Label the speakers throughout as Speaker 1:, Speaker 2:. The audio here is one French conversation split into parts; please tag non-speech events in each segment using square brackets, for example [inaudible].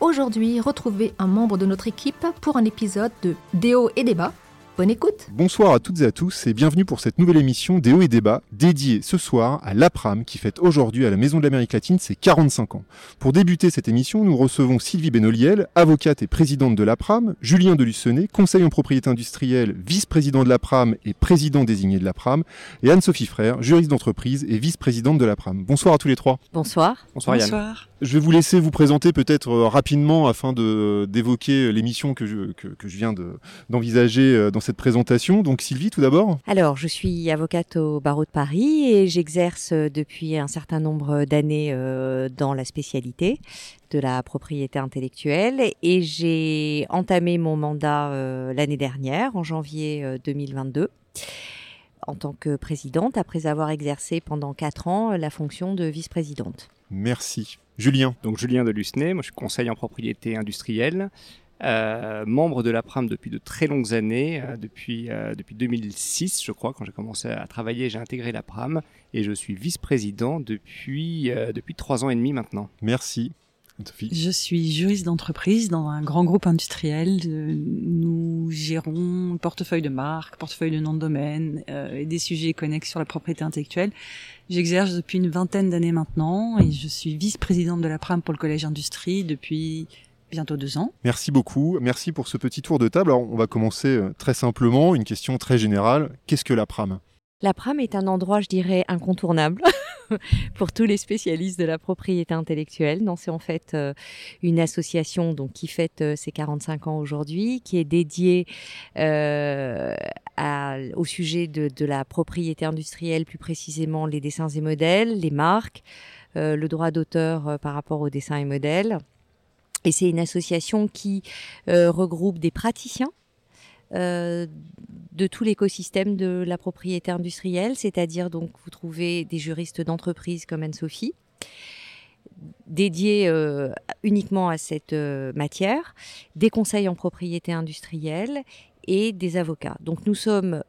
Speaker 1: Aujourd'hui, retrouvez un membre de notre équipe pour un épisode de Déo et débat. Bonne écoute
Speaker 2: Bonsoir à toutes et à tous et bienvenue pour cette nouvelle émission Déo et débat dédiée ce soir à l'APRAM qui fête aujourd'hui à la Maison de l'Amérique latine ses 45 ans. Pour débuter cette émission, nous recevons Sylvie Benoliel, avocate et présidente de l'APRAM, Julien Delussonnet, conseiller en propriété industrielle, vice-président de l'APRAM et président désigné de l'APRAM, et Anne-Sophie Frère, juriste d'entreprise et vice-présidente de l'APRAM. Bonsoir à tous les trois.
Speaker 3: Bonsoir.
Speaker 2: Bonsoir Yann. Je vais vous laisser vous présenter peut-être euh, rapidement afin de d'évoquer l'émission que je, que, que je viens de, d'envisager euh, dans cette présentation. Donc Sylvie, tout d'abord.
Speaker 3: Alors, je suis avocate au barreau de Paris et j'exerce depuis un certain nombre d'années euh, dans la spécialité de la propriété intellectuelle et j'ai entamé mon mandat euh, l'année dernière, en janvier euh, 2022 en tant que présidente, après avoir exercé pendant quatre ans la fonction de vice-présidente.
Speaker 2: Merci. Julien.
Speaker 4: Donc Julien de Lusnay, moi je suis conseiller en propriété industrielle, euh, membre de l'APRAM depuis de très longues années, euh, depuis, euh, depuis 2006 je crois, quand j'ai commencé à travailler, j'ai intégré l'APRAM et je suis vice-président depuis, euh, depuis trois ans et demi maintenant.
Speaker 2: Merci. Sophie.
Speaker 5: Je suis juriste d'entreprise dans un grand groupe industriel. Nous gérons le portefeuille de marque, portefeuille de nom de domaine euh, et des sujets connexes sur la propriété intellectuelle. J'exerce depuis une vingtaine d'années maintenant et je suis vice-présidente de la PRAM pour le Collège Industrie depuis bientôt deux ans.
Speaker 2: Merci beaucoup. Merci pour ce petit tour de table. Alors, on va commencer euh, très simplement. Une question très générale. Qu'est-ce que la PRAM
Speaker 3: La PRAM est un endroit, je dirais, incontournable [laughs] pour tous les spécialistes de la propriété intellectuelle. Non, c'est en fait euh, une association donc qui fête euh, ses 45 ans aujourd'hui, qui est dédiée euh, à- au sujet de, de la propriété industrielle, plus précisément les dessins et modèles, les marques, euh, le droit d'auteur euh, par rapport aux dessins et modèles. Et c'est une association qui euh, regroupe des praticiens euh, de tout l'écosystème de la propriété industrielle, c'est-à-dire donc vous trouvez des juristes d'entreprise comme Anne-Sophie, dédiés euh, uniquement à cette matière, des conseils en propriété industrielle et des avocats. Donc nous sommes,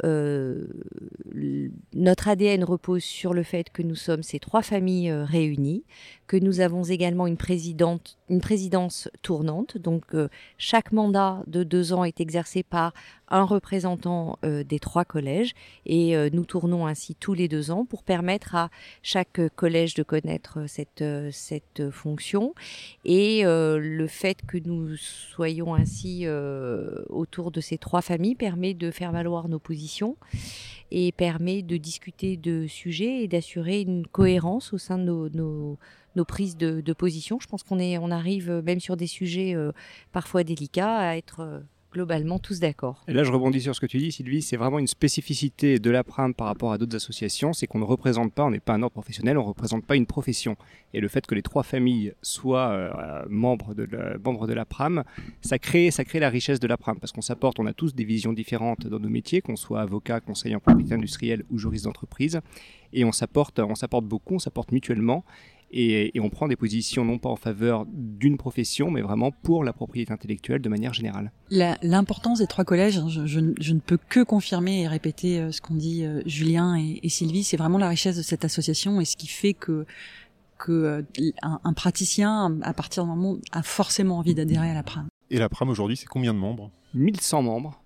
Speaker 3: notre ADN repose sur le fait que nous sommes ces trois familles réunies, que nous avons également une présidente, une présidence tournante. Donc euh, chaque mandat de deux ans est exercé par un représentant euh, des trois collèges et euh, nous tournons ainsi tous les deux ans pour permettre à chaque collège de connaître cette, cette fonction et le fait que nous soyons ainsi autour de ces trois familles permet de faire valoir nos positions et permet de discuter de sujets et d'assurer une cohérence au sein de nos, nos, nos prises de, position. Je pense qu'on est, on arrive euh, même sur des sujets euh, parfois délicats à être euh, globalement tous d'accord.
Speaker 4: Et là je rebondis sur ce que tu dis Sylvie, c'est vraiment une spécificité de l'APRAM par rapport à d'autres associations, c'est qu'on ne représente pas, on n'est pas un ordre professionnel, on ne représente pas une profession. Et le fait que les trois familles soient membres de la- membres l'APRAM, ça crée, ça crée la richesse de l'APRAM parce qu'on s'apporte, on a tous des visions différentes dans nos métiers, qu'on soit avocat, conseiller en propriété industrielle ou juriste d'entreprise, et on s'apporte, on s'apporte beaucoup, on s'apporte mutuellement. Et, et on prend des positions non pas en faveur d'une profession, mais vraiment pour la propriété intellectuelle de manière générale.
Speaker 5: L'importance des trois collèges, hein, je, je ne- je ne peux que confirmer et répéter euh, ce qu'ont dit euh, Julien et, et Sylvie, c'est vraiment la richesse de cette association et ce qui fait que que euh, un, un praticien, à partir d'un moment, a forcément envie d'adhérer à la PRAM.
Speaker 2: Et la PRAM aujourd'hui, c'est combien de membres?
Speaker 4: 1100 membres,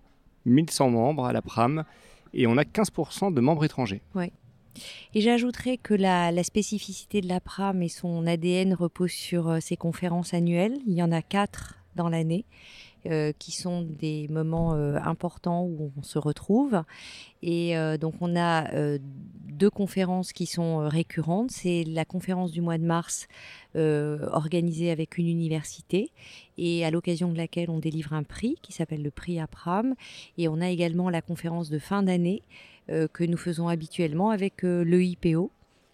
Speaker 4: 1100 membres à la PRAM, et on a 15% de membres étrangers.
Speaker 3: Et j'ajouterais que la, la spécificité de la PRAM et son ADN repose sur euh, ses conférences annuelles. Il y en a quatre dans l'année. euh, qui sont des moments euh, importants où on se retrouve. Et donc on a deux conférences qui sont récurrentes. C'est la conférence du mois de mars organisée avec une université et à l'occasion de laquelle on délivre un prix qui s'appelle le prix APRAM. Et on a également la conférence de fin d'année que nous faisons habituellement avec euh, l'EIPO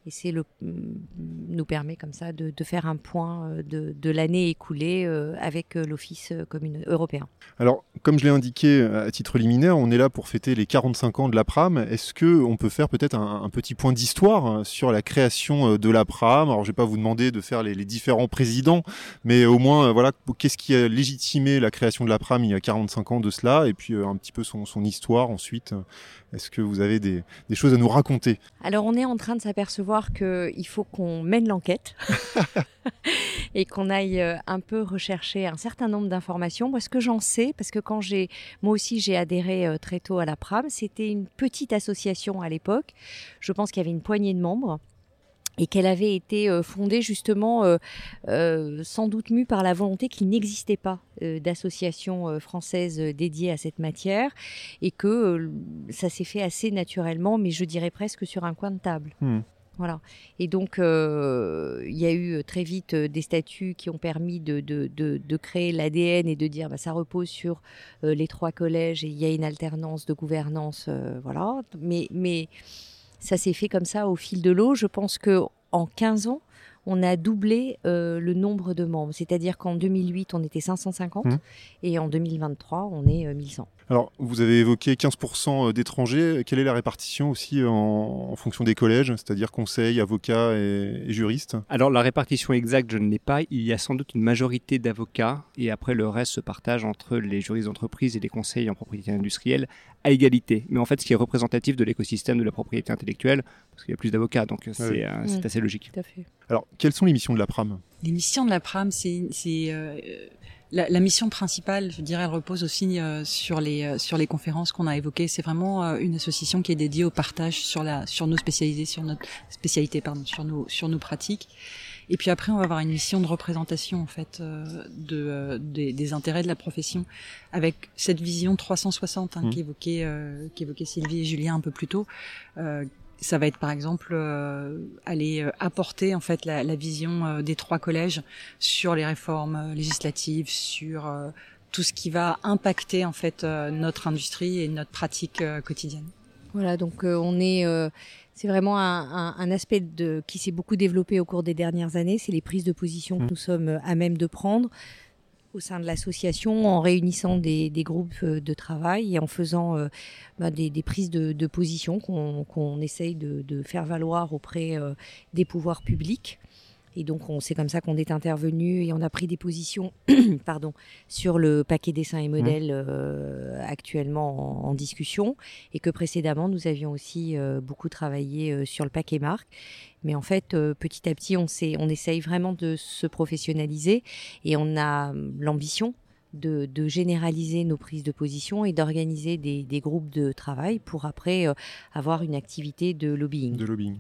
Speaker 3: et c'est le nous permet comme ça de, faire un point euh, de, l'année écoulée euh, avec euh, l'Office commune européen.
Speaker 2: Alors, comme je l'ai indiqué à titre liminaire, on est là pour fêter les 45 ans de l'APRAM. Est-ce que on peut faire peut-être un, petit point d'histoire sur la création de l'APRAM Alors, je vais pas vous demander de faire les, différents présidents, mais au moins, voilà, qu'est-ce qui a légitimé la création de l'APRAM il y a 45 ans de cela, et puis un petit peu son histoire ensuite. Est-ce que vous avez des, des choses à nous raconter?
Speaker 3: Alors, on est en train de s'apercevoir qu'il faut qu'on mène l'enquête [laughs] [laughs] et qu'on aille euh, un peu rechercher un certain nombre d'informations. Moi, ce que j'en sais, parce que quand j'ai, moi aussi, j'ai adhéré euh, très tôt à la PRAM, c'était une petite association à l'époque. Je pense qu'il y avait une poignée de membres et qu'elle avait été euh, fondée justement euh, euh, sans doute mue par la volonté qu'il n'existait pas euh, d'association française dédiée à cette matière et que ça s'est fait assez naturellement, mais je dirais presque sur un coin de table.
Speaker 2: Hmm.
Speaker 3: Voilà. Et donc, euh, il y a eu très vite des statuts qui ont permis de, de, de, de créer l'ADN et de dire bah, ça repose sur euh, les trois collèges et il y a une alternance de gouvernance. Euh, voilà. Mais, mais ça s'est fait comme ça au fil de l'eau. Je pense que en 15 ans, on a doublé euh, le nombre de membres. C'est-à-dire qu'en 2008, on était 550
Speaker 2: Mmh.
Speaker 3: et en 2023, on est euh, 1100.
Speaker 2: Alors, vous avez évoqué 15% d'étrangers. Quelle est la répartition aussi en, en fonction des collèges, c'est-à-dire conseils, avocats et, et juristes?
Speaker 4: Alors la répartition exacte, je ne l'ai pas. Il y a sans doute une majorité d'avocats et après le reste se partage entre les juristes d'entreprise et les conseils en propriété industrielle à égalité. Mais en fait, ce qui est représentatif de l'écosystème de la propriété intellectuelle, parce qu'il y a plus d'avocats, donc c'est
Speaker 2: oui.
Speaker 4: euh, c'est
Speaker 3: Mm.
Speaker 4: assez logique.
Speaker 3: Tout à fait.
Speaker 2: Alors, quelles sont les missions de la PRAM
Speaker 5: Les missions de la PRAM, c'est euh, la, la mission principale, je dirais, elle repose aussi euh, sur les euh, sur les conférences qu'on a évoquées. C'est vraiment euh, une association qui est dédiée au partage sur la sur nos spécialités, sur notre spécialité, pardon, sur nos sur nos pratiques. Et puis après, on va avoir une mission de représentation en fait euh, de euh, des, des intérêts de la profession, avec cette vision 360 hein,
Speaker 2: Mmh.
Speaker 5: qu'évoquait euh, qu'évoquaient Sylvie et Julien un peu plus tôt. Ça va être par exemple euh, aller euh, apporter en fait la, la vision euh, des trois collèges sur les réformes euh, législatives, sur euh, tout ce qui va impacter en fait euh, notre industrie et notre pratique euh, quotidienne.
Speaker 3: Voilà, donc euh, on est, euh, c'est vraiment un, un, un aspect de, qui s'est beaucoup développé au cours des dernières années, c'est les prises de position
Speaker 2: Mmh.
Speaker 3: que nous sommes à même de prendre au sein de l'association en réunissant des, groupes euh, de travail et en faisant euh, bah, des, prises de, position qu'on essaye de, de faire valoir auprès euh, des pouvoirs publics. Et donc, on- c'est comme ça qu'on est intervenu et on a pris des positions [clears throat] pardon, sur le paquet dessins et modèles euh, actuellement en, en discussion. Et que précédemment, nous avions aussi euh, beaucoup travaillé euh, sur le paquet marque. Mais en fait, petit à petit, on, s'est- on essaye vraiment de se professionnaliser. Et on a euh, l'ambition de, de généraliser nos prises de position et d'organiser des, des groupes de travail pour après euh, avoir une activité de lobbying.
Speaker 2: De lobbying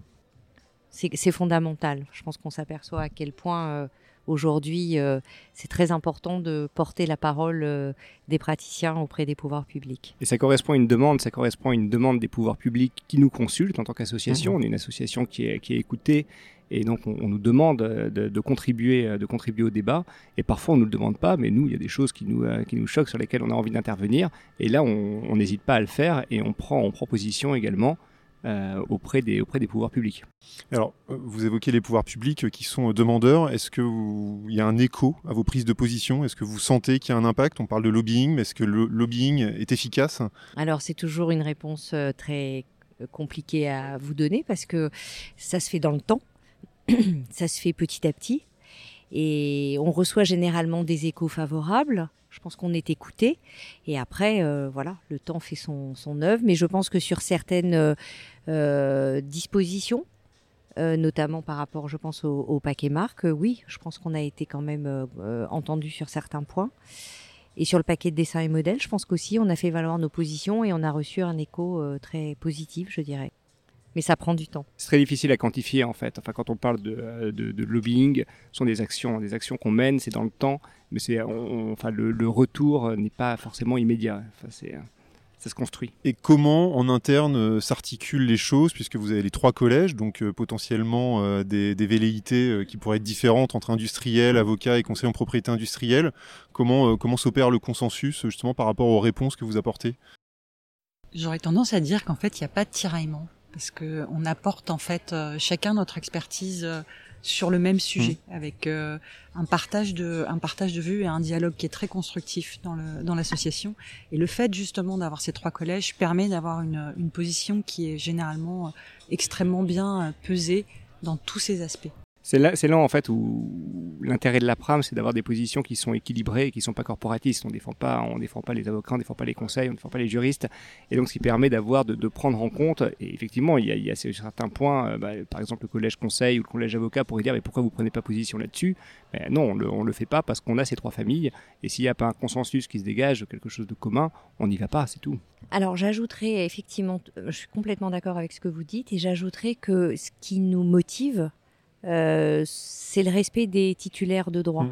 Speaker 3: c'est fondamental. Je pense qu'on s'aperçoit à quel point euh, aujourd'hui euh, c'est très important de porter la parole euh, des praticiens auprès des pouvoirs publics.
Speaker 4: Et ça correspond à une demande, ça correspond à une demande des pouvoirs publics qui nous consultent en tant qu'association.
Speaker 2: Mhm.
Speaker 4: On est une association qui est, qui est écoutée et donc on, on nous demande de, de contribuer, de contribuer au débat. Et parfois on nous le demande pas, mais nous il y a des choses qui nous, euh, qui nous choquent sur lesquelles on a envie d'intervenir. Et là on on n'hésite pas à le faire et on prend en proposition également euh, auprès des auprès des pouvoirs publics.
Speaker 2: Alors, euh, vous évoquez les pouvoirs publics euh, qui sont euh, demandeurs. Est-ce que vous- il y a un écho à vos prises de position? Est-ce que vous sentez qu'il y a un impact? On parle de lobbying, mais est-ce que le lobbying est efficace?
Speaker 3: Alors c'est toujours une réponse euh, très euh, compliquée à vous donner parce que ça se fait dans le temps, [clears throat] ça se fait petit à petit et on reçoit généralement des échos favorables. Je pense qu'on est écouté et après euh, voilà le temps fait son, son œuvre mais je pense que sur certaines euh, euh, dispositions euh, notamment par rapport je pense au, paquet marque euh, oui je pense qu'on a été quand même euh, euh, entendu sur certains points et sur le paquet de dessins et modèles, je pense qu'aussi on a fait valoir nos positions et on a reçu un écho euh, très positif, je dirais. Mais ça prend du temps.
Speaker 4: C'est très difficile à quantifier en fait. Enfin, quand on parle de, euh, lobbying, ce sont des actions, des actions qu'on mène, c'est dans le temps, mais c'est, enfin, le, retour euh, n'est pas forcément immédiat. C'est, euh, ça se construit.
Speaker 2: Et comment en interne euh, s'articulent les choses, puisque vous avez les trois collèges, donc euh, potentiellement euh, des, des velléités euh, qui pourraient être différentes entre industriels, avocats et conseillers en propriété industrielle. Comment, euh, comment s'opère le consensus justement par rapport aux réponses que vous apportez?
Speaker 5: J'aurais tendance à dire qu'en fait, il n'y a pas de tiraillement. parce que on apporte en fait euh, chacun notre expertise euh, sur le même sujet,
Speaker 2: Mmh.
Speaker 5: avec euh, un partage de un partage de vues et un dialogue qui est très constructif dans le dans l'association. Et le fait justement d'avoir ces trois collèges permet d'avoir une une position qui est généralement euh, extrêmement bien euh, pesée dans tous ces aspects.
Speaker 4: C'est là, c'est là en fait où l'intérêt de la PRAM, c'est d'avoir des positions qui sont équilibrées et qui sont pas corporatistes. On défend défend pas les avocats, on défend pas les conseils, on défend pas les juristes. Et donc, ce qui permet d'avoir, de, prendre en compte. Et effectivement, il y a, certains points, euh, bah, par exemple le collège conseil ou le collège avocat pourrait dire, mais pourquoi vous prenez pas position là-dessus? Mais Non, on le, on le fait pas parce qu'on a ces trois familles. Et s'il n'y a pas un consensus qui se dégage, quelque chose de commun, on n'y va pas, c'est tout.
Speaker 3: Alors j'ajouterais effectivement, euh, je suis complètement d'accord avec ce que vous dites, et j'ajouterais que ce qui nous motive, euh, c'est le respect des titulaires de droit.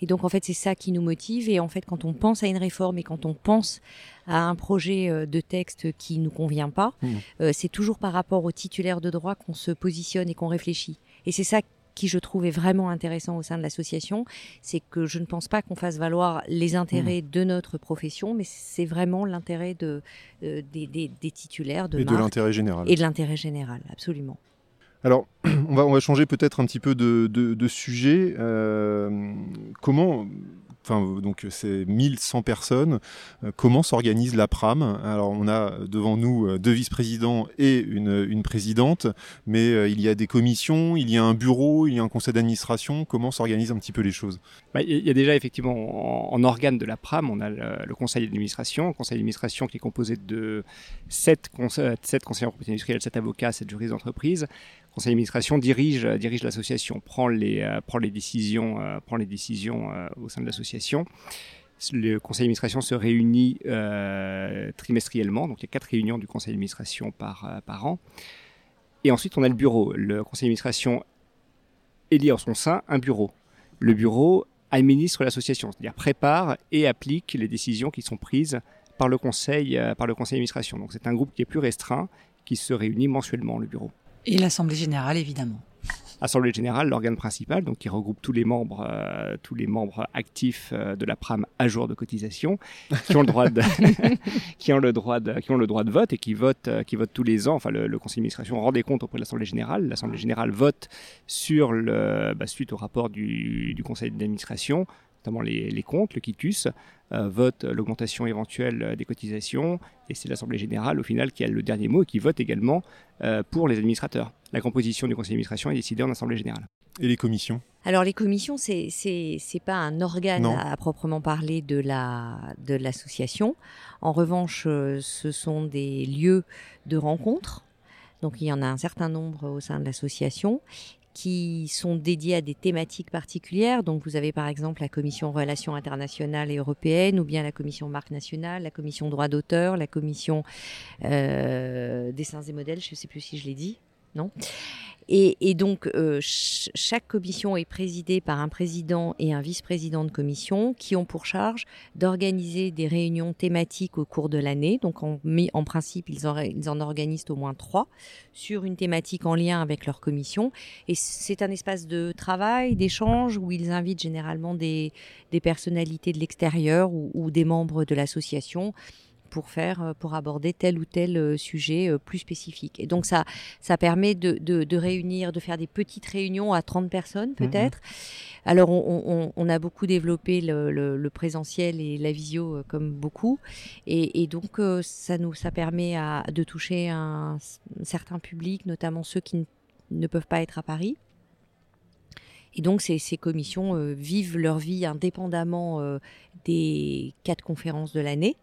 Speaker 3: Et donc en fait c'est ça qui nous motive. Et en fait quand on pense à une réforme et quand on pense à un projet euh, de texte qui nous convient pas,
Speaker 2: Mhm.
Speaker 3: euh, c'est toujours par rapport aux titulaires de droit qu'on se positionne et qu'on réfléchit. Et c'est ça qui je trouve est vraiment intéressant au sein de l'association, c'est que je ne pense pas qu'on fasse valoir les intérêts de notre profession, mais c'est vraiment l'intérêt de, euh, des, des- des titulaires de
Speaker 2: Et de l'intérêt général.
Speaker 3: et de l'intérêt général, absolument.
Speaker 2: Alors, [clears throat] on va, changer peut-être un petit peu de, sujet. Euh, comment, enfin, donc c'est 1100 personnes. Euh, comment s'organise la PRAM Alors, on a devant nous euh, deux vice-présidents et une, présidente, mais il y a des commissions, il y a un bureau, il y a un conseil d'administration. Comment s'organisent un petit peu les choses?
Speaker 4: Bah, Il y a déjà effectivement en, organe de la PRAM, on a le, conseil d'administration, le conseil d'administration qui est composé de 7, conseillers en propriété industrielle, 7 avocats, 7 juristes d'entreprise. Conseil d'administration dirige, euh, dirige l'association, prend les, euh, prend les décisions, euh, prend les décisions au sein de l'association. Le conseil d'administration se réunit trimestriellement, donc il y a quatre réunions du conseil d'administration par, par an. Et ensuite, on a le bureau. Le conseil d'administration élit en son sein un bureau. Le bureau administre l'association, c'est-à-dire prépare et applique les décisions qui sont prises par le conseil, par le conseil d'administration. Donc c'est un groupe qui est plus restreint, qui se réunit mensuellement, le bureau.
Speaker 5: Et l'assemblée générale évidemment.
Speaker 4: Assemblée générale, l'organe principal, donc qui regroupe tous les membres, euh, tous les membres actifs euh, de la PRAM à jour de cotisation, qui ont le droit de, [laughs] qui ont le droit de, qui ont le droit de vote et qui votent, euh, qui votent tous les ans. Enfin, le, le conseil d'administration rend des comptes auprès de l'assemblée générale. L'assemblée générale vote sur le, bah, suite au rapport du, du conseil d'administration, notamment les, les comptes, le quitus, euh, vote l'augmentation éventuelle euh, des cotisations, et c'est l'assemblée générale au final qui a le dernier mot et qui vote également euh, pour les administrateurs. La composition du conseil d'administration est décidée en assemblée générale.
Speaker 2: Et les commissions?
Speaker 3: Alors les commissions, c'est c'est c'est pas un organe
Speaker 2: Non.
Speaker 3: à, proprement parler de la de l'association. En revanche, ce sont des lieux de rencontre. Donc il y en a un certain nombre au sein de l'association qui sont dédiés à des thématiques particulières. Donc vous avez par exemple la commission relations internationales et européennes, ou bien la commission marque nationale, la commission droit d'auteur, la commission euh, dessins et modèles. Je ne sais plus si je l'ai dit, non? Et, donc, euh, ch- chaque commission est présidée par un président et un vice-président de commission qui ont pour charge d'organiser des réunions thématiques au cours de l'année. Donc, en, en principe, ils en, organisent au moins trois sur une thématique en lien avec leur commission. Et c'est un espace de travail, d'échange, où ils invitent généralement des, personnalités de l'extérieur ou des membres de l'association pour faire, euh, pour aborder tel ou tel euh, sujet euh, plus spécifique. Et donc ça, ça permet de, de, de réunir, de faire des petites réunions à 30 personnes peut-être. Alors on, on, on a beaucoup développé le, le, le présentiel et la visio comme beaucoup, et, et donc ça nous, ça permet à, de toucher un, un certain public, notamment ceux qui ne, ne peuvent pas être à Paris. Et donc ces, ces commissions euh, vivent leur vie indépendamment euh, des quatre conférences de l'année.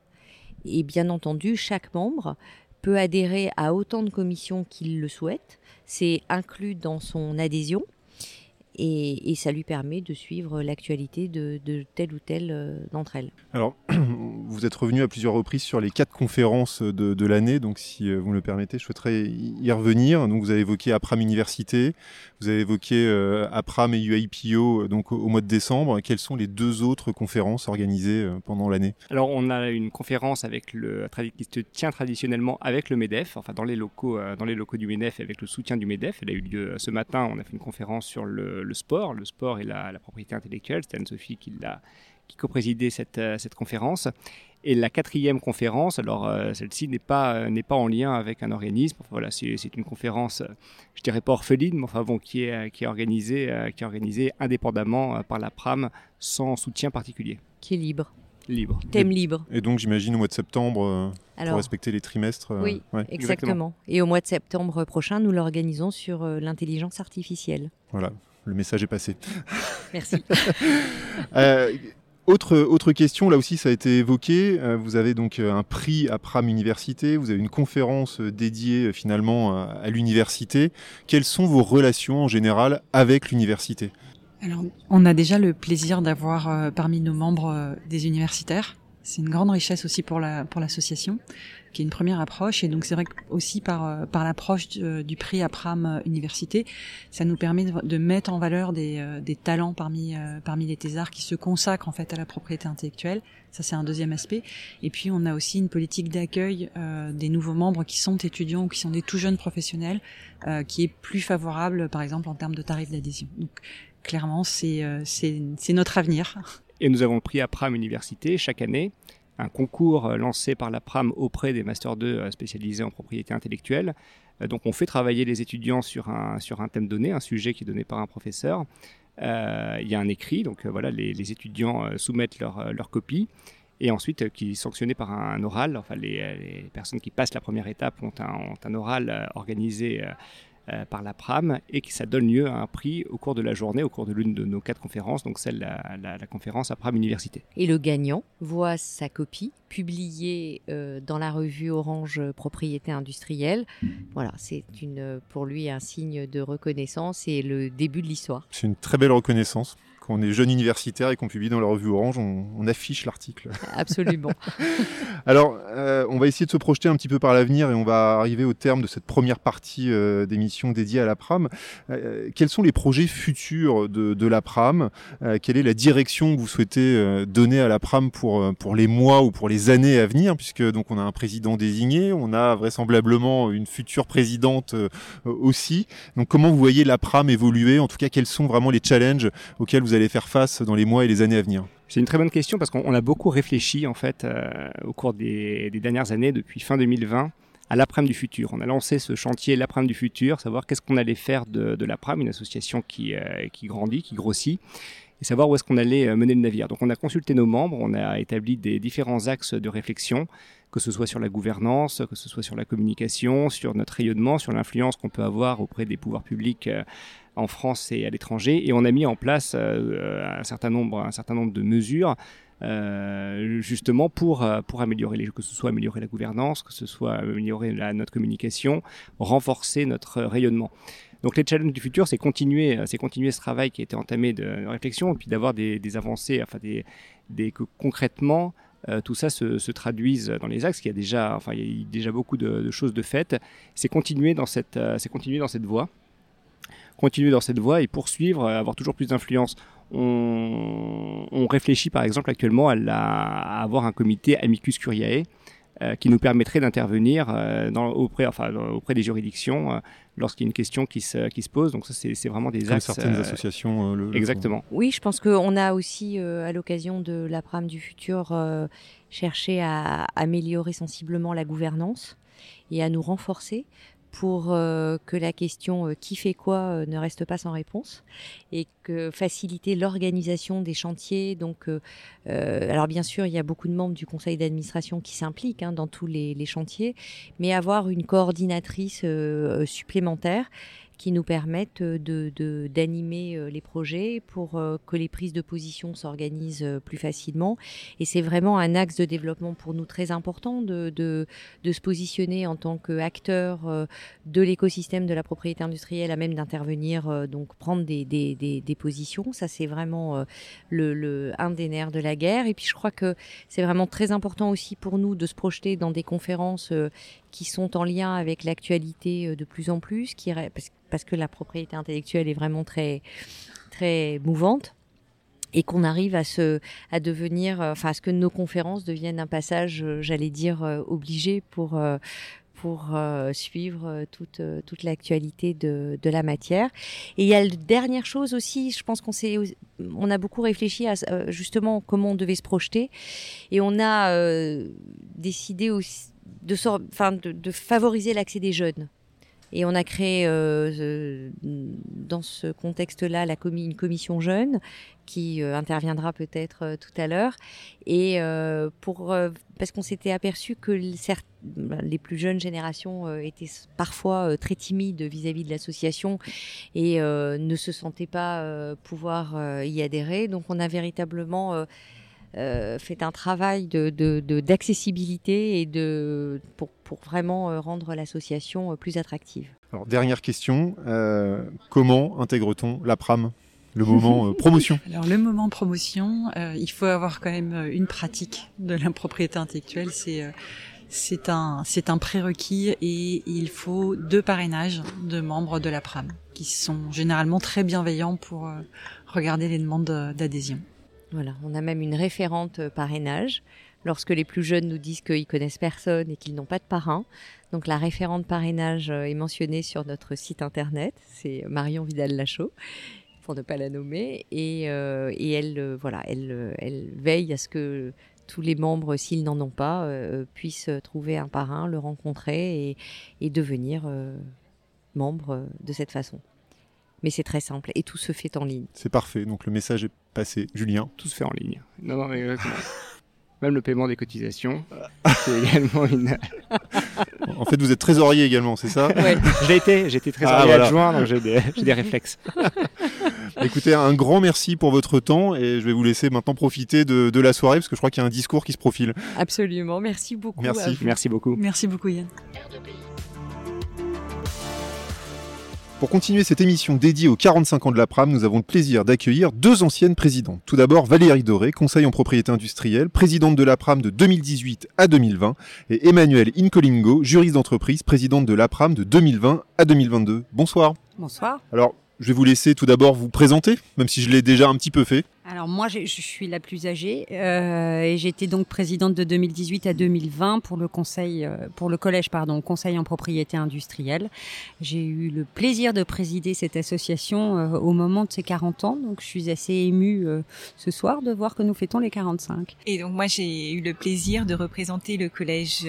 Speaker 3: Et bien entendu, chaque membre peut adhérer à autant de commissions qu'il le souhaite. C'est inclus dans son adhésion. Et, et ça lui permet de suivre l'actualité de, de telle ou telle euh, d'entre elles.
Speaker 2: Alors, [clears throat] vous êtes revenu à plusieurs reprises sur les quatre conférences de, de l'année, donc si euh, vous me le permettez, je souhaiterais y revenir. Donc, vous avez évoqué APRAM Université, vous avez évoqué euh, APRAM et UIPO donc, au, au, mois de décembre. Quelles sont les deux autres conférences organisées euh, pendant l'année?
Speaker 4: Alors, on a une conférence avec le, qui se tient traditionnellement avec le MEDEF, enfin dans les locaux, euh, dans les locaux du MEDEF, avec le soutien du MEDEF. Elle a eu lieu ce matin, on a fait une conférence sur le, le sport, le sport et la, la propriété intellectuelle. C'était Anne-Sophie qui qui co-présidait cette, euh, cette conférence. Et la quatrième conférence, alors euh, celle-ci n'est pas, euh, n'est pas en lien avec un organisme. Enfin, voilà, c'est, c'est une conférence, euh, je dirais pas orpheline, mais enfin bon, qui est, qui est organisée, qui est organisée indépendamment par la PRAM, sans soutien particulier.
Speaker 3: Qui est libre.
Speaker 4: Libre.
Speaker 3: Thème libre.
Speaker 2: Et donc j'imagine au mois de septembre, euh,
Speaker 3: Alors,
Speaker 2: pour respecter les trimestres. euh,
Speaker 3: oui,
Speaker 2: ouais.
Speaker 3: exactement. Et au mois de septembre prochain, nous l'organisons sur euh, l'intelligence artificielle.
Speaker 2: Voilà, le message est passé. [laughs]
Speaker 3: Merci. [laughs]
Speaker 2: Euh, autre, autre question, là aussi ça a été évoqué, euh, vous avez donc euh, un prix à Pram Université, vous avez une conférence dédiée finalement à, à l'université. Quelles sont vos relations en général avec l'université?
Speaker 5: Alors, on a déjà le plaisir d'avoir euh, parmi nos membres euh, des universitaires. C'est une grande richesse aussi pour la pour l'association, qui est une première approche. Et donc c'est vrai que aussi par euh, par l'approche du, prix Apram euh, Université, ça nous permet de, mettre en valeur des, euh, des talents parmi parmi les thésards qui se consacrent en fait à la propriété intellectuelle. Ça c'est un deuxième aspect. Et puis on a aussi une politique d'accueil des nouveaux membres qui sont étudiants ou qui sont des tout jeunes professionnels, qui est plus favorable par exemple en termes de tarifs d'adhésion. Donc clairement c'est euh, notre avenir.
Speaker 4: Et nous avons le prix APRAM Université chaque année, un concours euh, lancé par l'APRAM auprès des Master 2 euh, spécialisés en propriété intellectuelle. Euh, Donc on fait travailler les étudiants sur un, sur un thème donné, un sujet qui est donné par un professeur. Il y a un écrit, donc voilà, les, étudiants soumettent leur, leur copie. Et ensuite, qui est sanctionné par un oral. Enfin, les, personnes qui passent la première étape ont un, oral organisé par la PRAM et que ça donne lieu à un prix au cours de la journée, au cours de l'une de nos quatre conférences, donc celle la, la, la conférence à PRAM Université.
Speaker 3: Et le gagnant voit sa copie publiée euh, dans la revue Orange Propriété Industrielle. Voilà, c'est une pour lui un signe de reconnaissance et le début de l'histoire.
Speaker 2: C'est une très belle reconnaissance. Quand on est jeune universitaire et qu'on publie dans la revue Orange, on, on affiche l'article.
Speaker 3: Absolument. [laughs]
Speaker 2: Alors, euh, on va essayer de se projeter un petit peu par l'avenir et on va arriver au terme de cette première partie euh, d'émission dédiée à la PRAM. Euh, quels sont les projets futurs de, de la PRAM Quelle est la direction que vous souhaitez donner à la PRAM pour, pour les mois ou pour les années à venir? Puisque donc on a un président désigné, on a vraisemblablement une future présidente aussi. Donc comment vous voyez la PRAM évoluer? En tout cas, quels sont vraiment les challenges auxquels vous faire face dans les mois et les années à venir
Speaker 4: C'est une très bonne question parce qu'on on a beaucoup réfléchi en fait euh, au cours des, dernières années, depuis fin 2020, à l'APRAM du futur. On a lancé ce chantier l'APRAM du futur, savoir qu'est-ce qu'on allait faire de, de l'APRAM, une association qui, euh, qui grandit, qui grossit, et savoir où est-ce qu'on allait euh, mener le navire. Donc on a consulté nos membres, on a établi des différents axes de réflexion, que ce soit sur la gouvernance, que ce soit sur la communication, sur notre rayonnement, sur l'influence qu'on peut avoir auprès des pouvoirs publics en France et à l'étranger. Et on a mis en place euh, un certain nombre, un certain nombre de mesures euh, justement pour, euh, pour améliorer les, que ce soit améliorer la gouvernance, que ce soit améliorer notre communication, renforcer notre rayonnement. Donc les challenges du futur, c'est continuer, c'est continuer ce travail qui a été entamé de, réflexion et puis d'avoir des, avancées, enfin des, que concrètement euh, tout ça se, se traduise dans les axes. Il y a déjà, enfin il y a déjà beaucoup de, choses de faites. C'est continuer dans cette, euh, c'est continuer dans cette voie, continuer dans cette voie et poursuivre, euh, avoir toujours plus d'influence. On, on réfléchit par exemple actuellement à, la, à avoir un comité amicus curiae euh, qui nous permettrait d'intervenir euh, auprès, enfin, dans- auprès des juridictions euh, lorsqu'il y a une question qui se, qui se pose. Donc ça, c'est vraiment des
Speaker 2: Comme
Speaker 4: axes.
Speaker 2: certaines
Speaker 4: euh,
Speaker 2: associations euh, le.
Speaker 4: Exactement.
Speaker 3: Oui, je pense qu'on a aussi, euh, à l'occasion de l'APRAM du futur, euh, cherché à améliorer sensiblement la gouvernance et à nous renforcer pour euh, que la question euh, qui fait quoi euh, ne reste pas sans réponse et que faciliter l'organisation des chantiers. Donc, alors bien sûr, il y a beaucoup de membres du conseil d'administration qui s'impliquent hein, dans tous les, chantiers, mais avoir une coordinatrice supplémentaire qui nous permettent euh, de de- d'animer euh, les projets pour euh, que les prises de position s'organisent plus facilement. Et c'est vraiment un axe de développement pour nous très important de, de, se positionner en tant qu'acteur de l'écosystème de la propriété industrielle, à même d'intervenir, donc prendre des, des, des, des positions. Ça, c'est vraiment le, le, un des nerfs de la guerre. Et puis, je crois que c'est vraiment très important aussi pour nous de se projeter dans des conférences qui sont en lien avec l'actualité euh, de plus en plus, parce, que la propriété intellectuelle est vraiment très, très mouvante et qu'on arrive à se à devenir euh, enfin à ce que nos conférences deviennent un passage euh, j'allais dire obligé pour pour suivre toute, toute l'actualité de, de la matière. Et il y a une dernière chose aussi, je pense qu'on s'est, on a beaucoup réfléchi à justement comment on devait se projeter, et on a décidé aussi de, favoriser l'accès des jeunes. Et on a créé euh, dans ce contexte-là une commission jeune qui euh, interviendra peut-être euh, tout à l'heure. Et pour parce qu'on s'était aperçu que certes, les plus jeunes générations étaient parfois très timides vis-à-vis de l'association et ne se sentaient pas pouvoir y adhérer. Donc on a véritablement fait un travail de, de- de- d'accessibilité et de pour, pour vraiment euh, rendre l'association euh, plus attractive.
Speaker 2: Alors, dernière question, euh, comment intègre-t-on la PRAM Le moment euh, promotion? [laughs]
Speaker 5: Alors le moment promotion, euh, il faut avoir quand même euh, une pratique de la propriété intellectuelle. C'est euh, c'est un c'est un prérequis et il faut deux parrainages de membres de la PRAM qui sont généralement très bienveillants pour euh, regarder les demandes de- d'adhésion.
Speaker 3: Voilà, on a même une référente euh, parrainage lorsque les plus jeunes nous disent qu'ils connaissent personne et qu'ils n'ont pas de parrain. Donc la référente parrainage euh, est mentionnée sur notre site internet, c'est Marion Vidal-Lachaud pour ne pas la nommer et, euh, elle voilà, elle veille à ce que tous les membres, s'ils n'en ont pas, puissent trouver un parrain, le rencontrer et, et devenir membre de cette façon. Mais c'est très simple et tout se fait en ligne.
Speaker 2: C'est parfait, donc le message est passé. Julien
Speaker 4: Tout se fait en ligne. Non, non, mais exactement. [laughs] Même le paiement des cotisations, [laughs] c'est également une.
Speaker 2: En fait, vous êtes trésorier également, c'est ça
Speaker 3: Ouais. [laughs]
Speaker 4: Je l'ai été, j'étais trésorier
Speaker 2: Ah, voilà.
Speaker 4: adjoint, donc j'ai des, j'ai des réflexes.
Speaker 2: Écoutez, un grand merci pour votre temps et je vais vous laisser maintenant profiter de, de la soirée parce que je crois qu'il y a un discours qui se profile.
Speaker 3: Absolument, merci beaucoup.
Speaker 2: Merci.
Speaker 4: Merci beaucoup.
Speaker 5: Merci beaucoup Yann.
Speaker 2: Pour continuer cette émission dédiée aux 45 ans de la PRAM, nous avons le plaisir d'accueillir deux anciennes présidentes. Tout d'abord, Valérie Doré, conseil en propriété industrielle, présidente de la PRAM de 2018 à 2020, et Emmanuel Incolingo, juriste d'entreprise, présidente de la PRAM de 2020 à 2022. Bonsoir.
Speaker 6: Bonsoir.
Speaker 2: Alors, je vais vous laisser tout d'abord vous présenter, même si je l'ai déjà un petit peu fait.
Speaker 6: Alors moi, j'ai- je suis la plus âgée euh, et j'étais donc présidente de 2018 à 2020 pour le conseil, euh, pour le collège pardon, conseil en propriété industrielle. J'ai eu le plaisir de présider cette association euh, au moment de ses 40 ans, donc je suis assez émue euh, ce soir de voir que nous fêtons les 45.
Speaker 7: Et donc moi j'ai eu le plaisir de représenter le collège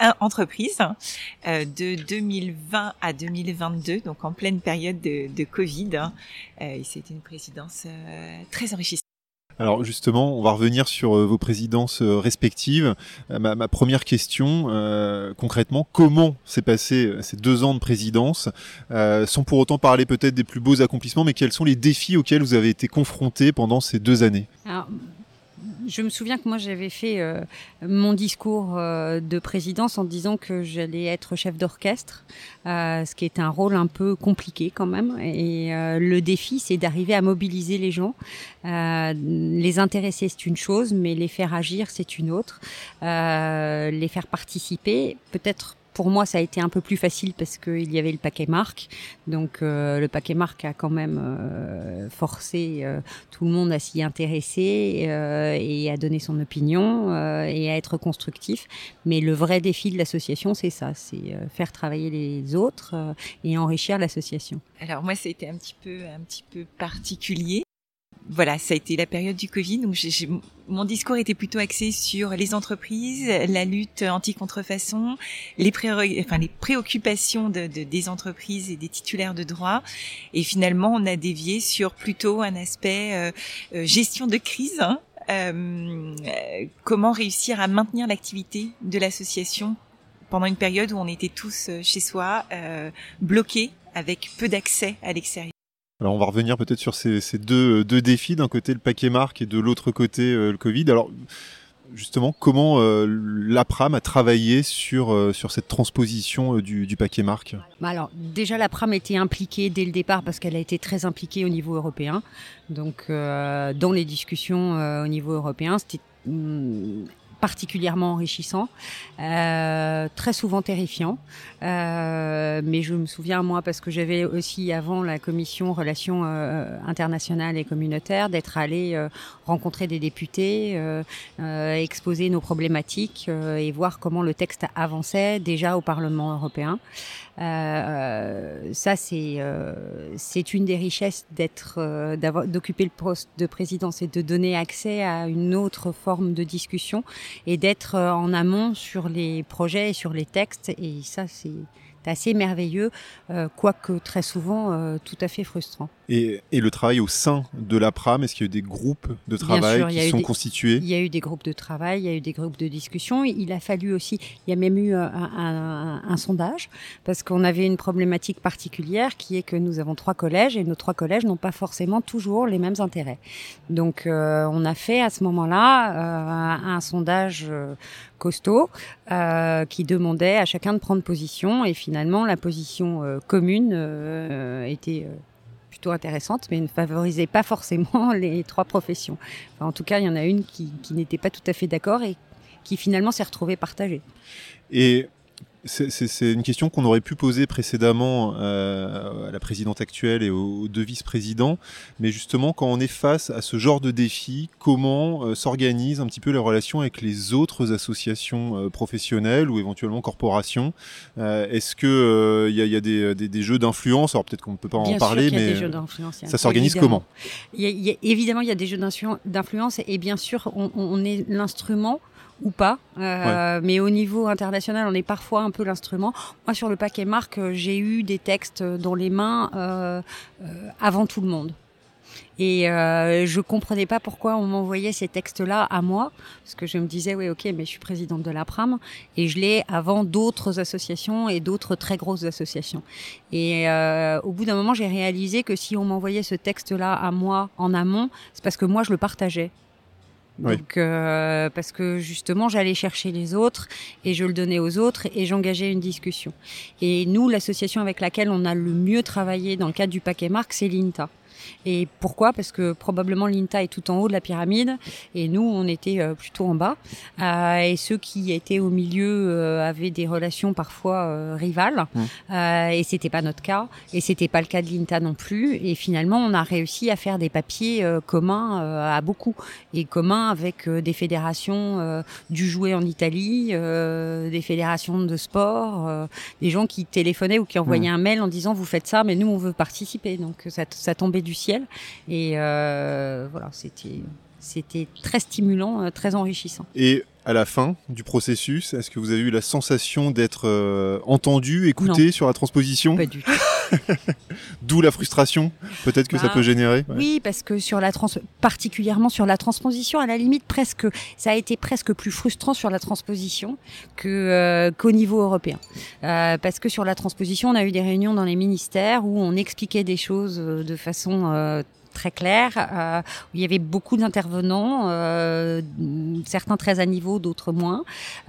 Speaker 7: euh, un- entreprise euh, de 2020 à 2022, donc en pleine période de, de Covid. hein. Euh, et c'était une présidence euh, très enrichissante.
Speaker 2: Alors justement, on va revenir sur vos présidences respectives. Ma, ma première question, euh, concrètement, comment s'est passé ces deux ans de présidence, euh, sans pour autant parler peut-être des plus beaux accomplissements, mais quels sont les défis auxquels vous avez été confrontés pendant ces deux années?
Speaker 6: Alors, je me souviens que moi j'avais fait euh, mon discours euh, de présidence en disant que j'allais être chef d'orchestre, euh, ce qui est un rôle un peu compliqué quand même. Et euh, le défi, c'est d'arriver à mobiliser les gens. Euh, les intéresser, c'est une chose, mais les faire agir, c'est une autre. Euh, les faire participer, peut-être. Pour moi, ça a été un peu plus facile parce qu'il y avait le paquet marque. Donc, euh, le paquet marque a quand même euh, forcé euh, tout le monde à s'y intéresser euh, et à donner son opinion euh, et à être constructif. Mais le vrai défi de l'association, c'est ça, c'est euh, faire travailler les autres et enrichir l'association.
Speaker 7: Alors moi ça a été un petit peu un petit peu particulier. Voilà, ça a été la période du Covid, donc mon discours était plutôt axé sur les entreprises, la lutte anti-contrefaçon, les, pré- enfin, les préoccupations de, de- des entreprises et des titulaires de droits. Et finalement, on a dévié sur plutôt un aspect euh, euh, gestion de crise. hein. Euh, comment réussir à maintenir l'activité de l'association pendant une période où on était tous chez soi, bloqués, avec peu d'accès à l'extérieur.
Speaker 2: Alors on va revenir peut-être sur ces, ces deux, défis, d'un côté le paquet marque et de l'autre côté euh, le Covid. Alors justement, comment euh, l'APRAM a travaillé sur, euh, sur cette transposition euh, du, du paquet marque?
Speaker 6: Bah alors, déjà, la PRAM était impliquée dès le départ parce qu'elle a été très impliquée au niveau européen. Donc, euh, dans les discussions euh, au niveau européen, c'était hum, particulièrement enrichissant, euh, très souvent terrifiant. Euh, mais je me souviens moi parce que j'avais aussi avant la commission relations euh, internationales et communautaires d'être allé euh, rencontrer des députés, euh, exposer nos problématiques et voir comment le texte avançait déjà au Parlement européen. Ça, c'est c'est une des richesses d'être, d'occuper le poste de président, c'est de donner accès à une autre forme de discussion et d'être en amont sur les projets et sur les textes. Et ça, c'est assez merveilleux, euh, quoique très souvent euh, tout à fait frustrant.
Speaker 2: Et, et, le travail au sein de l'APRAM, est-ce qu'il y a eu des groupes de travail sûr, qui sont
Speaker 6: des,
Speaker 2: constitués?
Speaker 6: Il y a eu des groupes de travail, il y a eu des groupes de discussion. Il a fallu aussi, il y a même eu un, un, un sondage, parce qu'on avait une problématique particulière qui est que nous avons trois collèges et nos trois collèges n'ont pas forcément toujours les mêmes intérêts. Donc euh, on a fait à ce moment-là euh, un, sondage euh, costaud euh, qui demandait à chacun de prendre position et finalement la position euh, commune euh, était plutôt intéressante mais ne favorisait pas forcément [laughs] les trois professions. En tout cas, il y en a une qui, qui n'était pas tout à fait d'accord et qui finalement s'est retrouvée partagée.
Speaker 2: Et c'est une question qu'on aurait pu poser précédemment euh, à la présidente actuelle et aux, deux vice-présidents. Mais justement, quand on est face à ce genre de défi, comment euh, s'organisent un petit peu les relations avec les autres associations euh, professionnelles ou éventuellement corporations? Euh, Est-ce que il y a, y, a, des, des, des jeux d'influence? Alors peut-être qu'on ne peut pas
Speaker 6: Bien
Speaker 2: en parler, mais ça s'organise comment?
Speaker 6: Il y, a, y a, Évidemment, il y a des jeux d'influence et bien sûr, on, on est l'instrument ou pas. Euh, ouais. Mais au niveau international, on est parfois un peu l'instrument. Moi, sur le paquet marque, j'ai eu des textes dans les mains euh, euh, avant tout le monde. Et euh, je comprenais pas pourquoi on m'envoyait ces textes-là à moi, parce que je me disais oui ok mais je suis présidente de l'APRAM et je l'ai avant d'autres associations et d'autres très grosses associations. Et euh, au bout d'un moment j'ai réalisé que si on m'envoyait ce texte-là à moi en amont, c'est parce que moi je le partageais. Donc euh, parce que justement j'allais chercher les autres et je le donnais aux autres et j'engageais une discussion. Et nous l'association avec laquelle on a le mieux travaillé dans le cadre du paquet marque c'est l'INTA. Et pourquoi? Parce que probablement l'INTA est tout en haut de la pyramide et nous, on était euh, plutôt en bas. Euh, et ceux qui étaient au milieu euh, avaient des relations parfois euh, rivales. Mmh. et c'était pas notre cas. Et c'était pas le cas de l'INTA non plus. Et finalement, on a réussi à faire des papiers communs à beaucoup et communs avec des fédérations du jouet en Italie, des fédérations de sport, des gens qui téléphonaient ou qui envoyaient mmh. un mail en disant vous faites ça, mais nous on veut participer. Donc ça, ça tombait du ciel. Et euh, voilà, c'était c'était très stimulant, euh, très enrichissant.
Speaker 2: Et à la fin du processus, est-ce que vous avez eu la sensation d'être euh, entendu, écouté
Speaker 6: non.
Speaker 2: sur la transposition?
Speaker 6: Pas du tout.
Speaker 2: D'où la frustration, peut-être que
Speaker 6: bah,
Speaker 2: ça peut générer.
Speaker 6: Ouais. Oui, parce que sur la trans, particulièrement sur la transposition, à la limite presque, ça a été presque plus frustrant sur la transposition que euh, qu'au niveau européen, euh, parce que sur la transposition, on a eu des réunions dans les ministères où on expliquait des choses de façon euh, très clair, euh, où il y avait beaucoup d'intervenants, euh, certains très à niveau, d'autres moins,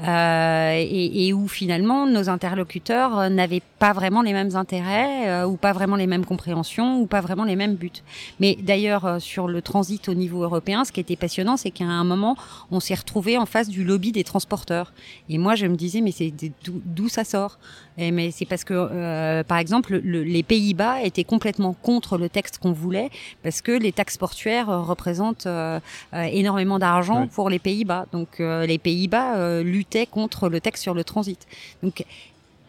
Speaker 6: euh, et, et, où finalement nos interlocuteurs n'avaient pas vraiment les mêmes intérêts, euh, ou pas vraiment les mêmes compréhensions, ou pas vraiment les mêmes buts. Mais d'ailleurs, euh, sur le transit au niveau européen, ce qui était passionnant, c'est qu'à un moment, on s'est retrouvé en face du lobby des transporteurs. Et moi, je me disais, mais c'est d'où ça sort? Et Mais c'est parce que, euh, par exemple, le, les Pays-Bas étaient complètement contre le texte qu'on voulait, parce que les taxes portuaires représentent euh, énormément d'argent pour les Pays-Bas. Donc euh, les Pays-Bas luttaient contre le texte sur le transit. Donc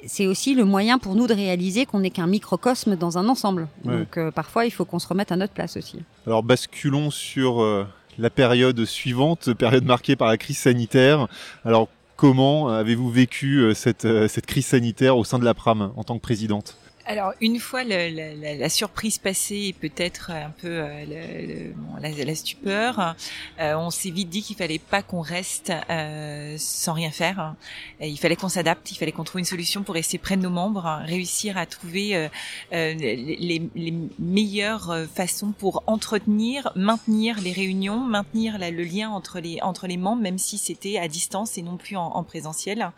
Speaker 6: c'est aussi le moyen pour nous de réaliser qu'on n'est qu'un microcosme dans un ensemble.
Speaker 2: Ouais.
Speaker 6: Donc euh, parfois, il faut qu'on se remette à notre place aussi.
Speaker 2: Alors basculons sur euh, la période suivante, période marquée par la crise sanitaire. Alors comment avez-vous vécu cette, euh, cette crise sanitaire au sein de la PRAM en tant que présidente?
Speaker 7: Alors une fois le, la, la, surprise passée et peut-être un peu euh, la, la, stupeur, euh, on s'est vite dit qu'il fallait pas qu'on reste euh, sans rien faire. Il fallait qu'on s'adapte, il fallait qu'on trouve une solution pour rester près de nos membres, réussir à trouver euh, les, les, meilleures façons pour entretenir, maintenir les réunions, maintenir la, le lien entre les entre les membres, même si c'était à distance et non plus en, en, présentiel.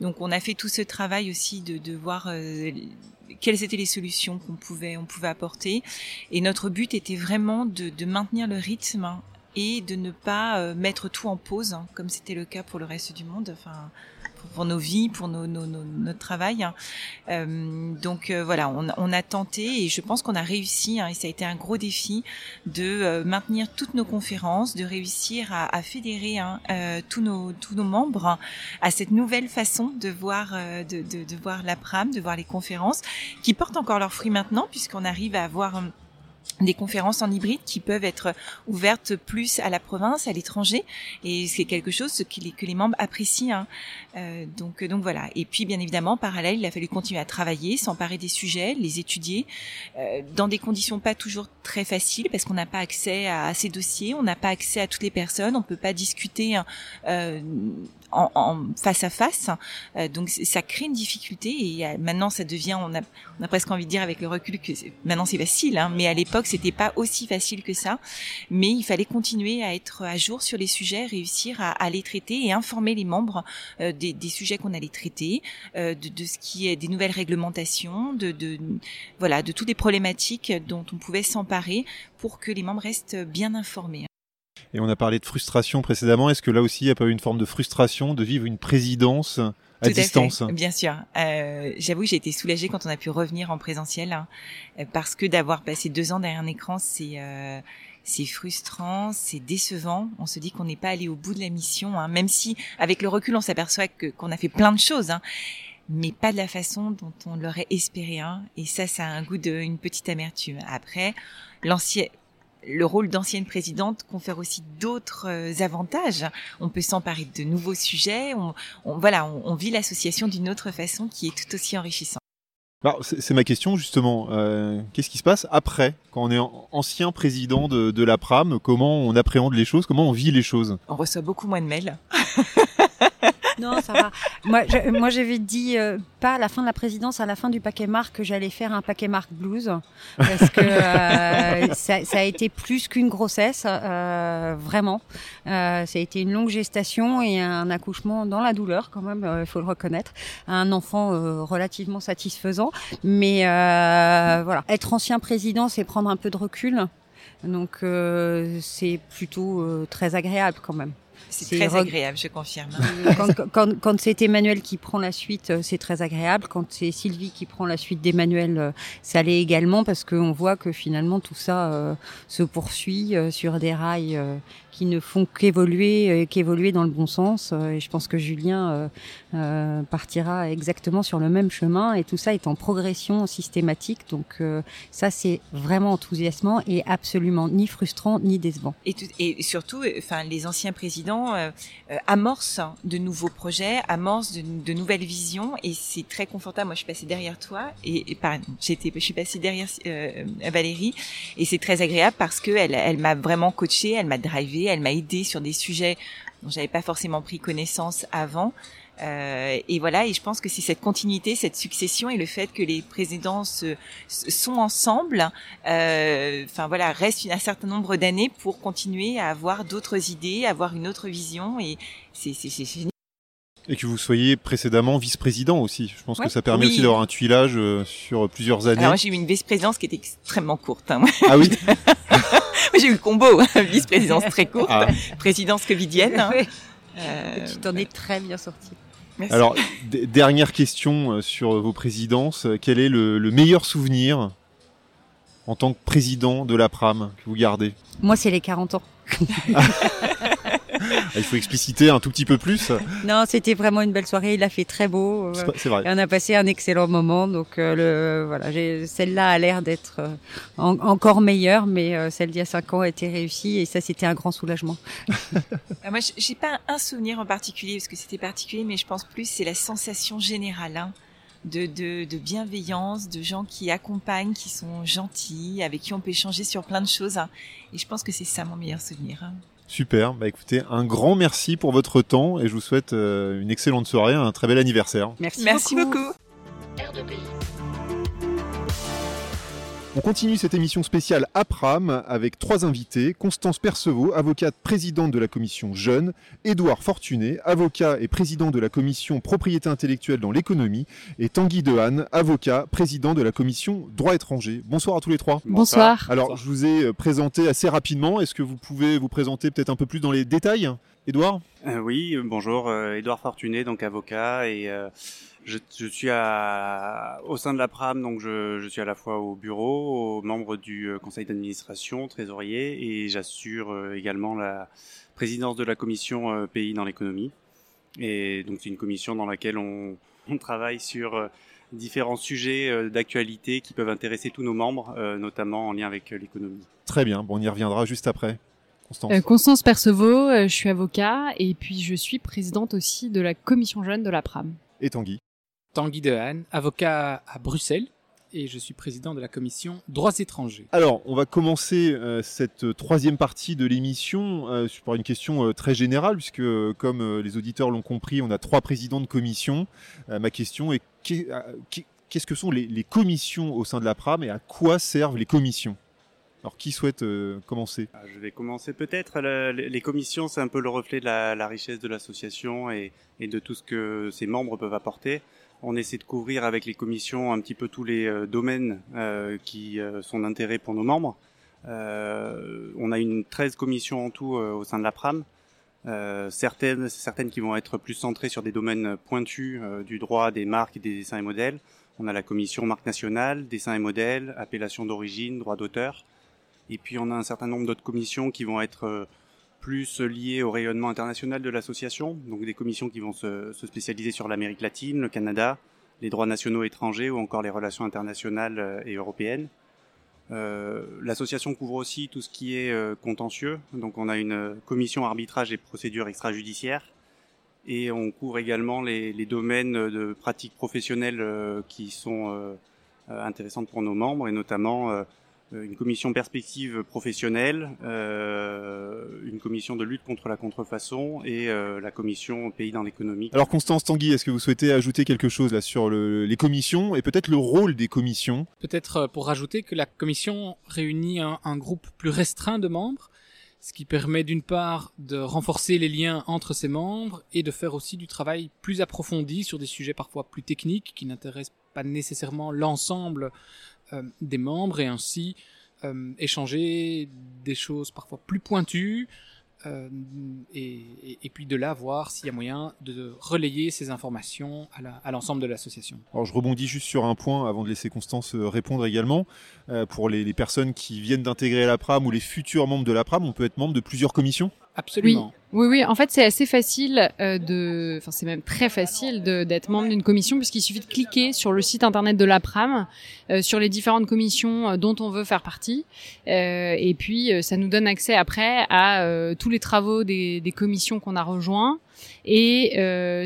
Speaker 7: Donc on a fait tout ce travail aussi de, de voir euh, quelles étaient les solutions qu'on pouvait on pouvait apporter et notre but était vraiment de, de maintenir le rythme et de ne pas euh, mettre tout en pause, hein, comme c'était le cas pour le reste du monde. Enfin, pour nos vies, pour notre travail. Euh, donc euh, voilà, on, a tenté et je pense qu'on a réussi, hein, et ça a été un gros défi, de euh, maintenir toutes nos conférences, de réussir à, fédérer hein, tous, nos, membres à cette nouvelle façon de voir, de, de voir la PRAM, de voir les conférences, qui portent encore leurs fruits maintenant, puisqu'on arrive à avoir des conférences en hybride qui peuvent être ouvertes plus à la province, à l'étranger, et c'est quelque chose que les, que les membres apprécient. Hein. Euh, donc, donc voilà. Et puis, bien évidemment, en parallèle, il a fallu continuer à travailler, s'emparer des sujets, les étudier, euh, dans des conditions pas toujours très faciles, parce qu'on n'a pas accès à, ces dossiers, on n'a pas accès à toutes les personnes, on peut pas discuter. Hein, euh, en, en, face à face. Euh, donc ça crée une difficulté et maintenant ça devient, on a, on a presque envie de dire avec le recul que maintenant c'est facile, hein, mais à l'époque c'était pas aussi facile que ça. Mais il fallait continuer à être à jour sur les sujets, réussir à, à les traiter et informer les membres euh, des, des, sujets qu'on allait traiter, euh, de, de, ce qui est des nouvelles réglementations, de, de voilà, de toutes les problématiques dont on pouvait s'emparer pour que les membres restent bien informés.
Speaker 2: Et on a parlé de frustration précédemment. Est-ce que là aussi, il n'y a pas eu une forme de frustration de vivre une présidence à
Speaker 7: Tout
Speaker 2: distance
Speaker 7: à fait, Bien sûr. Euh, J'avoue, j'ai été soulagée quand on a pu revenir en présentiel, hein, parce que d'avoir passé deux ans derrière un écran, c'est euh, c'est frustrant, c'est décevant. On se dit qu'on n'est pas allé au bout de la mission, hein, même si, avec le recul, on s'aperçoit que qu'on a fait plein de choses. Hein, mais pas de la façon dont on l'aurait espéré. Hein. Et ça, ça a un goût d'une petite amertume. Après, l'ancien, le rôle d'ancienne présidente confère aussi d'autres euh, avantages. On peut s'emparer de nouveaux sujets. On, on voilà, on, on vit l'association d'une autre façon qui est tout aussi enrichissante.
Speaker 2: C'est ma question justement. Euh, Qu'est-ce qui se passe après, quand on est ancien président de, de la PRAM Comment on appréhende les choses? Comment on vit les choses?
Speaker 7: On reçoit beaucoup moins de mails. [laughs]
Speaker 6: Non, ça va. [laughs] moi, je, moi, j'avais dit euh, pas à la fin de la présidence, à la fin du paquet marque, que j'allais faire un paquet marque blues, parce que euh, [laughs] ça, ça, a été plus qu'une grossesse, euh, vraiment. Euh, ça a été une longue gestation et un accouchement dans la douleur, quand même, il euh, faut le reconnaître. Un enfant euh, relativement satisfaisant, mais voilà, être ancien président, c'est prendre un peu de recul. Donc c'est plutôt très agréable quand même.
Speaker 7: C'est très agréable, je confirme. [laughs]
Speaker 6: quand, quand, quand c'est Emmanuel qui prend la suite, c'est très agréable. Quand c'est Sylvie qui prend la suite d'Emmanuel, ça l'est également parce qu'on voit que finalement tout ça euh, se poursuit euh, sur des rails euh, qui ne font qu'évoluer, qu'évoluer dans le bon sens. Et je pense que Julien euh, partira exactement sur le même chemin et tout ça est en progression systématique. Donc ça, c'est vraiment enthousiasmant et absolument ni frustrant ni décevant.
Speaker 7: Et, tout, et surtout, enfin, les anciens présidents euh, euh, amorcent de nouveaux projets, amorcent de, nouvelles visions et c'est très confortable. Moi, je suis passée derrière toi et, et j'étais, je suis passée derrière euh, Valérie et c'est très agréable parce que elle, elle m'a vraiment coachée, elle m'a drivé, elle m'a aidé sur des sujets dont j'avais pas forcément pris connaissance avant. Euh, et voilà, et je pense que c'est cette continuité, cette succession et le fait que les présidents se, sont ensemble, euh, enfin voilà, reste un certain nombre d'années pour continuer à avoir d'autres idées, avoir une autre vision, et c'est génial.
Speaker 2: Et que vous soyez précédemment vice-président aussi. Je pense ouais, que ça permet oui. aussi d'avoir un tuilage euh, sur plusieurs années.
Speaker 7: Alors moi j'ai eu une vice-présidence qui était extrêmement courte. Hein.
Speaker 2: Ah oui [laughs] [laughs]
Speaker 7: J'ai eu le combo, hein. vice-présidence très courte, ah. présidence covidienne. Hein.
Speaker 6: Euh, tu t'en es très bien sorti.
Speaker 2: Merci. Alors, dernière question euh, sur vos présidences. Quel est le, le, meilleur souvenir en tant que président de la PRAM que vous gardez?
Speaker 6: Moi, c'est les 40 ans. [laughs] [laughs]
Speaker 2: Il faut expliciter un tout petit peu plus.
Speaker 6: Non, c'était vraiment une belle soirée. Il a fait très beau.
Speaker 2: C'est vrai.
Speaker 6: Et on a passé un excellent moment. Donc euh, le voilà, celle-là a l'air d'être euh, en, encore meilleure, mais euh, celle d'il y a cinq ans a été réussie et ça c'était un grand soulagement. [laughs]
Speaker 7: Moi, j'ai pas un souvenir en particulier parce que c'était particulier, mais je pense plus c'est la sensation générale. Hein. De, de, de, bienveillance, de gens qui accompagnent, qui sont gentils, avec qui on peut échanger sur plein de choses. Hein. Et je pense que c'est ça mon meilleur souvenir.
Speaker 2: Super, bah écoutez, un grand merci pour votre temps et je vous souhaite euh, une excellente soirée, un très bel anniversaire.
Speaker 7: Merci, merci beaucoup. beaucoup.
Speaker 2: On continue cette émission spéciale APRAM avec trois invités. Constance Percevaux, avocate présidente de la commission Jeunes, Édouard Fortuné, avocat et président de la commission Propriété intellectuelle dans l'économie, et Tanguy Dehaene, avocat, président de la commission Droit étranger. Bonsoir à tous les trois.
Speaker 8: Bonsoir.
Speaker 2: Alors, je vous ai présenté assez rapidement. Est-ce que vous pouvez vous présenter peut-être un peu plus dans les détails? Édouard?
Speaker 9: Euh, Oui, bonjour, euh, Édouard Fortuné, donc avocat et euh, je, je, suis à, au sein de la PRAM, donc je, je, suis à la fois au bureau, au membre du euh, conseil d'administration, trésorier, et j'assure euh, également la présidence de la commission euh, pays dans l'économie. Et donc c'est une commission dans laquelle on, on travaille sur différents sujets d'actualité qui peuvent intéresser tous nos membres, notamment en lien avec l'économie.
Speaker 2: Très bien, bon, on y reviendra juste après.
Speaker 8: Constance. Euh, Constance Percevaux, euh, je suis avocat et puis je suis présidente aussi de la commission jeune de la PRAM.
Speaker 2: Et Tanguy
Speaker 10: Tanguy Dehaene, avocat à Bruxelles et je suis président de la commission droits étrangers.
Speaker 2: Alors, on va commencer euh, cette troisième partie de l'émission euh, par une question euh, très générale, puisque comme les auditeurs l'ont compris, on a trois présidents de commission. ma question est qu'est-ce que sont les, les, commissions au sein de la PRAM et à quoi servent les commissions? Alors, qui souhaite commencer?
Speaker 9: Ah, Je vais commencer peut-être. Les commissions, c'est un peu le reflet de la, la richesse de l'association et, et, de tout ce que ses membres peuvent apporter. On essaie de couvrir avec les commissions un petit peu tous les euh, domaines euh, qui euh, sont d'intérêt pour nos membres. on a une 13 commissions en tout au sein de la PRAM. certaines, certaines qui vont être plus centrées sur des domaines pointus du droit, des marques, des dessins et modèles. On a la commission marque nationale, dessins et modèles, appellation d'origine, droit d'auteur. Et puis on a un certain nombre d'autres commissions qui vont être plus liées au rayonnement international de l'association, donc des commissions qui vont se, se spécialiser sur l'Amérique latine, le Canada, les droits nationaux étrangers ou encore les relations internationales euh, et européennes. Euh, L'association couvre aussi tout ce qui est euh, contentieux, donc on a une commission arbitrage et procédures extrajudiciaires, et on couvre également les, les domaines de pratiques professionnelles euh, qui sont euh, intéressantes pour nos membres, et notamment euh, une commission perspective professionnelle, euh, une commission de lutte contre la contrefaçon et euh, la commission pays dans l'économie.
Speaker 2: Alors Constance Tanguy, est-ce que vous souhaitez ajouter quelque chose là sur le, les commissions et peut-être le rôle des commissions?
Speaker 10: Peut-être euh, pour rajouter que la commission réunit un, un groupe plus restreint de membres, ce qui permet d'une part de renforcer les liens entre ses membres et de faire aussi du travail plus approfondi sur des sujets parfois plus techniques qui n'intéressent pas nécessairement l'ensemble euh, des membres et ainsi euh, échanger des choses parfois plus pointues euh, et, puis de là voir s'il y a moyen de relayer ces informations à l'ensemble de l'association.
Speaker 2: Alors je rebondis juste sur un point avant de laisser Constance répondre également. Euh, pour les, les, personnes qui viennent d'intégrer la PRAM ou les futurs membres de la PRAM, on peut être membre de plusieurs commissions
Speaker 10: Absolument.
Speaker 8: Oui, oui, oui. En fait, c'est assez facile euh, de, enfin, c'est même très facile d'être membre d'une commission puisqu'il suffit de cliquer sur le site internet de l'APRAM euh, sur les différentes commissions euh, dont on veut faire partie, euh, et puis euh, ça nous donne accès après à euh, tous les travaux des, des commissions qu'on a rejoints et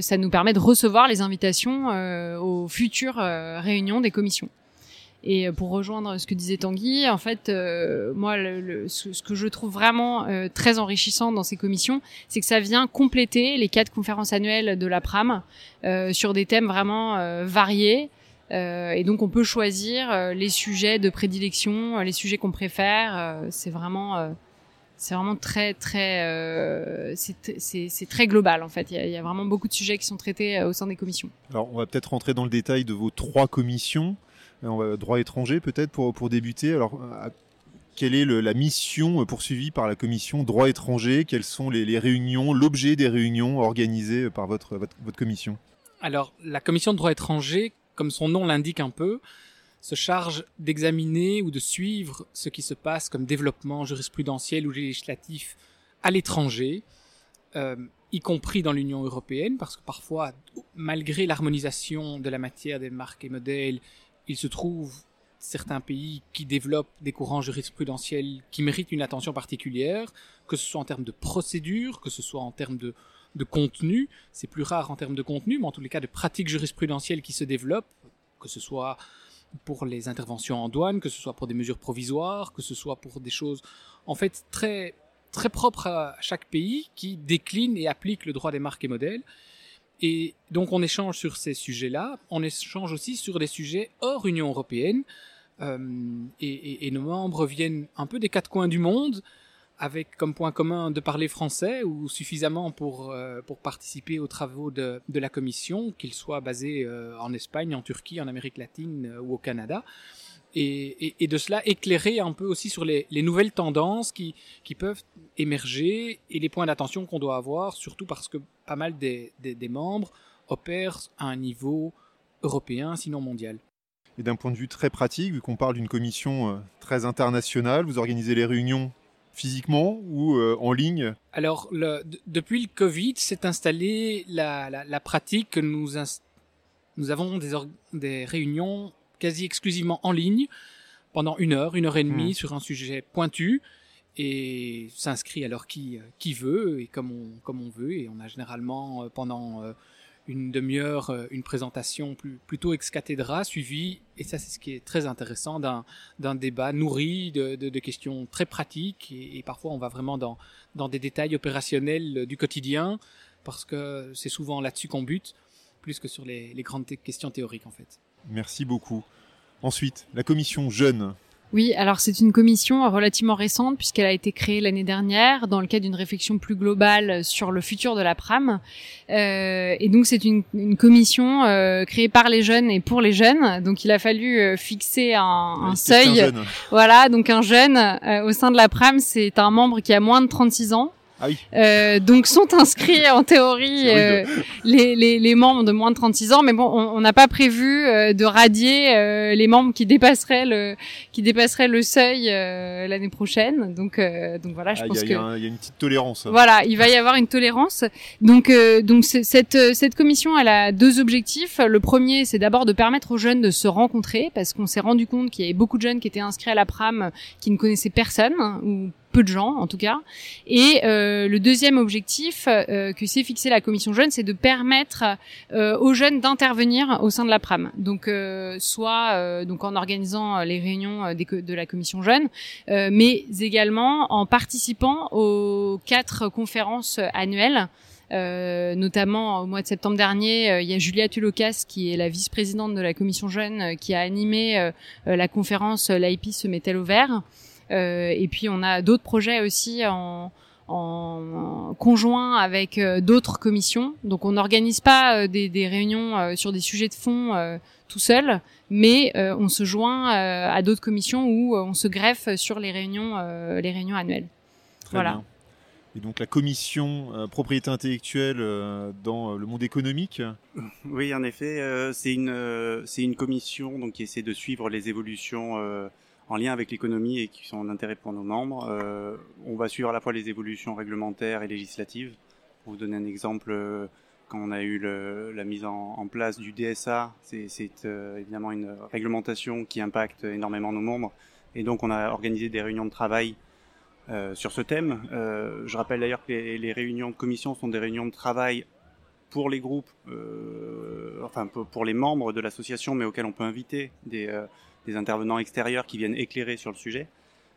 Speaker 8: ça nous permet de recevoir les invitations aux futures réunions des commissions. Et pour rejoindre ce que disait Tanguy, en fait, euh, moi, le, le, ce, que je trouve vraiment euh, très enrichissant dans ces commissions, c'est que ça vient compléter les quatre conférences annuelles de la PRAM euh, sur des thèmes vraiment euh, variés. Euh, et donc, on peut choisir les sujets de prédilection, les sujets qu'on préfère. c'est vraiment c'est vraiment très très euh, c'est très global en fait. Il y, a, il y, a, vraiment beaucoup de sujets qui sont traités au sein des commissions.
Speaker 2: Alors on va peut-être rentrer dans le détail de vos trois commissions. Euh, droit étranger peut-être pour, pour débuter. Alors, quelle est la mission poursuivie par la commission droit étranger? Quelles sont les, réunions, l'objet des réunions organisées par votre, votre, votre, commission?
Speaker 10: Alors, la commission de droit étranger, comme son nom l'indique un peu, se charge d'examiner ou de suivre ce qui se passe comme développement jurisprudentiel ou législatif à l'étranger, euh, y compris dans l'Union européenne, parce que parfois, malgré l'harmonisation de la matière des marques et modèles, il se trouve certains pays qui développent des courants jurisprudentiels qui méritent une attention particulière, que ce soit en termes de procédure, que ce soit en termes de, de contenu, c'est plus rare en termes de contenu, mais en tous les cas de pratiques jurisprudentielles qui se développent, que ce soit pour les interventions en douane, que ce soit pour des mesures provisoires, que ce soit pour des choses en fait très très propres à chaque pays qui décline et applique le droit des marques et modèles et donc on échange sur ces sujets-là, on échange aussi sur des sujets hors Union européenne, Euh, et, nos membres viennent un peu des quatre coins du monde, avec comme point commun de parler français ou suffisamment pour, euh, participer aux travaux de, la commission, qu'ils soient basés euh, en Espagne, en Turquie, en Amérique latine ou au Canada. Et, et, et, de cela éclairer un peu aussi sur les, les nouvelles tendances qui, qui peuvent émerger et les points d'attention qu'on doit avoir, surtout parce que pas mal des, des, des membres opèrent à un niveau européen, sinon mondial.
Speaker 2: Et d'un point de vue très pratique, vu qu'on parle d'une commission très internationale, vous organisez les réunions physiquement ou euh, en ligne?
Speaker 10: Alors, le, depuis le Covid, s'est installée la, la, la, pratique que nous, nous avons des, des réunions quasi exclusivement en ligne pendant une heure, une heure et demie mmh. sur un sujet pointu et s'inscrit alors qui, qui veut et comme on, comme on veut. Et on a généralement euh, pendant euh, une demi-heure, euh, une présentation plus, plutôt ex cathedra, suivie, et ça c'est ce qui est très intéressant, d'un débat nourri de, de, de, questions très pratiques, et, et, parfois on va vraiment dans, dans des détails opérationnels du quotidien, parce que c'est souvent là-dessus qu'on bute, plus que sur les, les grandes questions théoriques en fait.
Speaker 2: Merci beaucoup. Ensuite, la commission jeune.
Speaker 8: Oui, alors c'est une commission relativement récente puisqu'elle a été créée l'année dernière dans le cadre d'une réflexion plus globale sur le futur de la PRAM. Euh, et donc c'est une, une, commission euh, créée par les jeunes et pour les jeunes. Donc il a fallu euh, fixer un, un seuil. Un voilà, donc un jeune euh, au sein de la PRAM, c'est un membre qui a moins de 36 ans.
Speaker 2: Ah oui.
Speaker 8: euh, donc sont inscrits en théorie euh, les, les, les, membres de moins de 36 ans, mais bon, on n'a pas prévu euh, de radier euh, les membres qui dépasseraient le qui dépasseraient le seuil euh, l'année prochaine. Donc donc voilà, je
Speaker 2: ah,
Speaker 8: pense
Speaker 2: y a,
Speaker 8: que
Speaker 2: y, a y a une petite tolérance.
Speaker 8: Voilà, il va y avoir une tolérance. Donc donc cette cette commission, elle a deux objectifs. Le premier, c'est d'abord de permettre aux jeunes de se rencontrer, parce qu'on s'est rendu compte qu'il y avait beaucoup de jeunes qui étaient inscrits à la PRAM qui ne connaissaient personne ou peu de gens en tout cas. Et euh, le deuxième objectif euh, que s'est fixé la commission jeune, c'est de permettre euh, aux jeunes d'intervenir au sein de la PRAM. Donc euh, soit euh, donc en organisant les réunions de la commission jeune, mais également en participant aux quatre conférences annuelles. Notamment au mois de septembre dernier, il y a Julia Tulocas qui est la vice-présidente de la commission jeune qui a animé la conférence L'IP se met-elle au vert et puis on a d'autres projets aussi en, en conjoint avec euh, d'autres commissions. Donc on n'organise pas euh, des, des, réunions euh, sur des sujets de fond euh, tout seul, mais on se joint à d'autres commissions où on se greffe sur les réunions, les réunions annuelles.
Speaker 2: Très
Speaker 8: voilà.
Speaker 2: Bien. Et donc la commission euh, propriété intellectuelle euh, dans le monde économique
Speaker 9: Oui, en effet, euh, c'est une, c'est une commission donc, qui essaie de suivre les évolutions en lien avec l'économie et qui sont d'intérêt pour nos membres. Euh, on va suivre à la fois les évolutions réglementaires et législatives. Pour vous donner un exemple, euh, quand on a eu la mise en, place du DSA, c'est euh, évidemment une réglementation qui impacte énormément nos membres. Et donc on a organisé des réunions de travail sur ce thème. Je rappelle d'ailleurs que les, réunions de commission sont des réunions de travail pour les groupes, enfin pour les membres de l'association, mais auxquels on peut inviter des, des intervenants extérieurs qui viennent éclairer sur le sujet.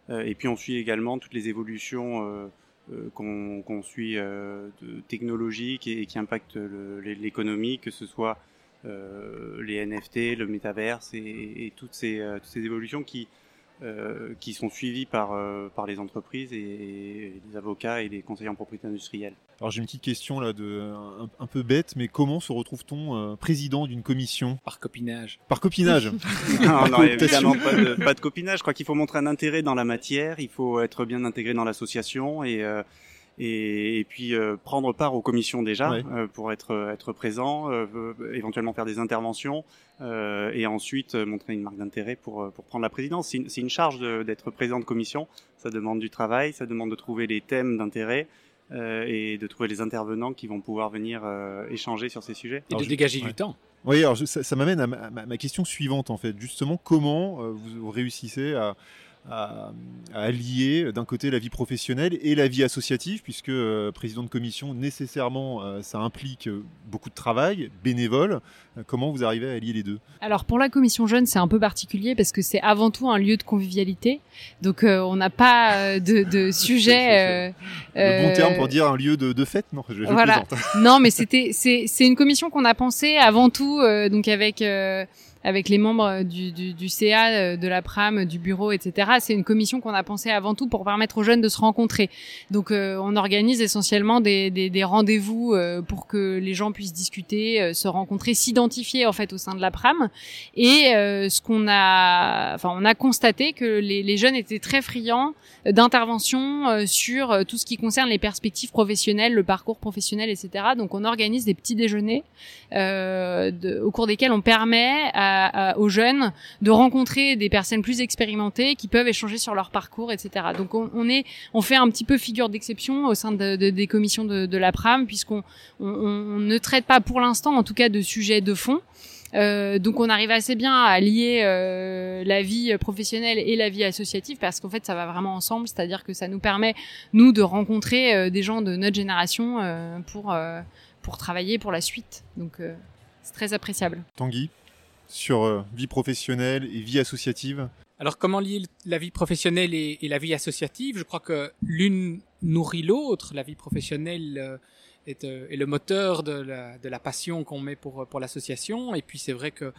Speaker 9: Euh, et puis on suit également toutes les évolutions euh, euh, qu'on qu suit technologiques et, qui impactent l'économie, que ce soit les NFT, le métaverse et, toutes ces évolutions qui, euh, qui sont suivis par, euh, par les entreprises et, et, les avocats et les conseillers en propriété industrielle.
Speaker 2: Alors j'ai une petite question là, de, un, un peu bête, mais comment se retrouve-t-on euh, président d'une commission?
Speaker 10: Par copinage.
Speaker 2: Par copinage [laughs]
Speaker 9: Non, non évidemment pas de, pas de copinage. Je crois qu'il faut montrer un intérêt dans la matière, il faut être bien intégré dans l'association et et, et, puis euh, prendre part aux commissions déjà
Speaker 2: ouais.
Speaker 9: euh, pour être être présent, euh, éventuellement faire des interventions euh, et ensuite euh, montrer une marque d'intérêt pour pour prendre la présidence. C'est une, une, charge d'être président de commission. Ça demande du travail, ça demande de trouver les thèmes d'intérêt. et de trouver les intervenants qui vont pouvoir venir échanger sur ces sujets.
Speaker 10: Et alors de je, dégager ouais. du temps.
Speaker 2: Oui, alors je, ça, ça m'amène à, à, ma question suivante en fait. Justement, comment vous réussissez à, à, à allier d'un côté la vie professionnelle et la vie associative, puisque euh, président de commission, nécessairement, euh, ça implique beaucoup de travail, bénévole. Euh, comment vous arrivez à allier les deux?
Speaker 8: Alors pour la commission jeune, c'est un peu particulier parce que c'est avant tout un lieu de convivialité. Donc euh, on n'a pas euh, de, de [laughs] sujet.
Speaker 2: Le bon terme pour dire un lieu de, de fête, non je, je
Speaker 8: Voilà. non, mais c'était c'est c'est une commission qu'on a pensée avant tout donc avec avec les membres du, du, du CA, de la PRAM, du bureau, etc. C'est une commission qu'on a pensée avant tout pour permettre aux jeunes de se rencontrer. Donc on organise essentiellement des, des, des rendez-vous pour que les gens puissent discuter, se rencontrer, s'identifier en fait au sein de la PRAM. Et ce qu'on a, enfin on a constaté que les, les jeunes étaient très friands d'intervention sur tout ce qui concerne les perspectives professionnelles, le parcours professionnel, etc. Donc on organise des petits déjeuners euh, de, au cours desquels on permet à, aux jeunes de rencontrer des personnes plus expérimentées qui peuvent échanger sur leur parcours, etc. Donc on, est, on fait un petit peu figure d'exception au sein de, de, des commissions de, la PRAM puisqu'on on, ne traite pas pour l'instant, en tout cas, de sujets de fond. Euh, donc on arrive assez bien à lier euh, la vie professionnelle et la vie associative parce qu'en fait ça va vraiment ensemble, c'est-à-dire que ça nous permet nous de rencontrer euh, des gens de notre génération pour pour travailler pour la suite. Donc c'est très appréciable.
Speaker 2: Tanguy, sur vie professionnelle et vie associative.
Speaker 10: Alors comment lier la vie professionnelle et, la vie associative? Je crois que l'une nourrit l'autre. La vie professionnelle est, est, le moteur de la, passion qu'on met pour, l'association. Et puis c'est vrai que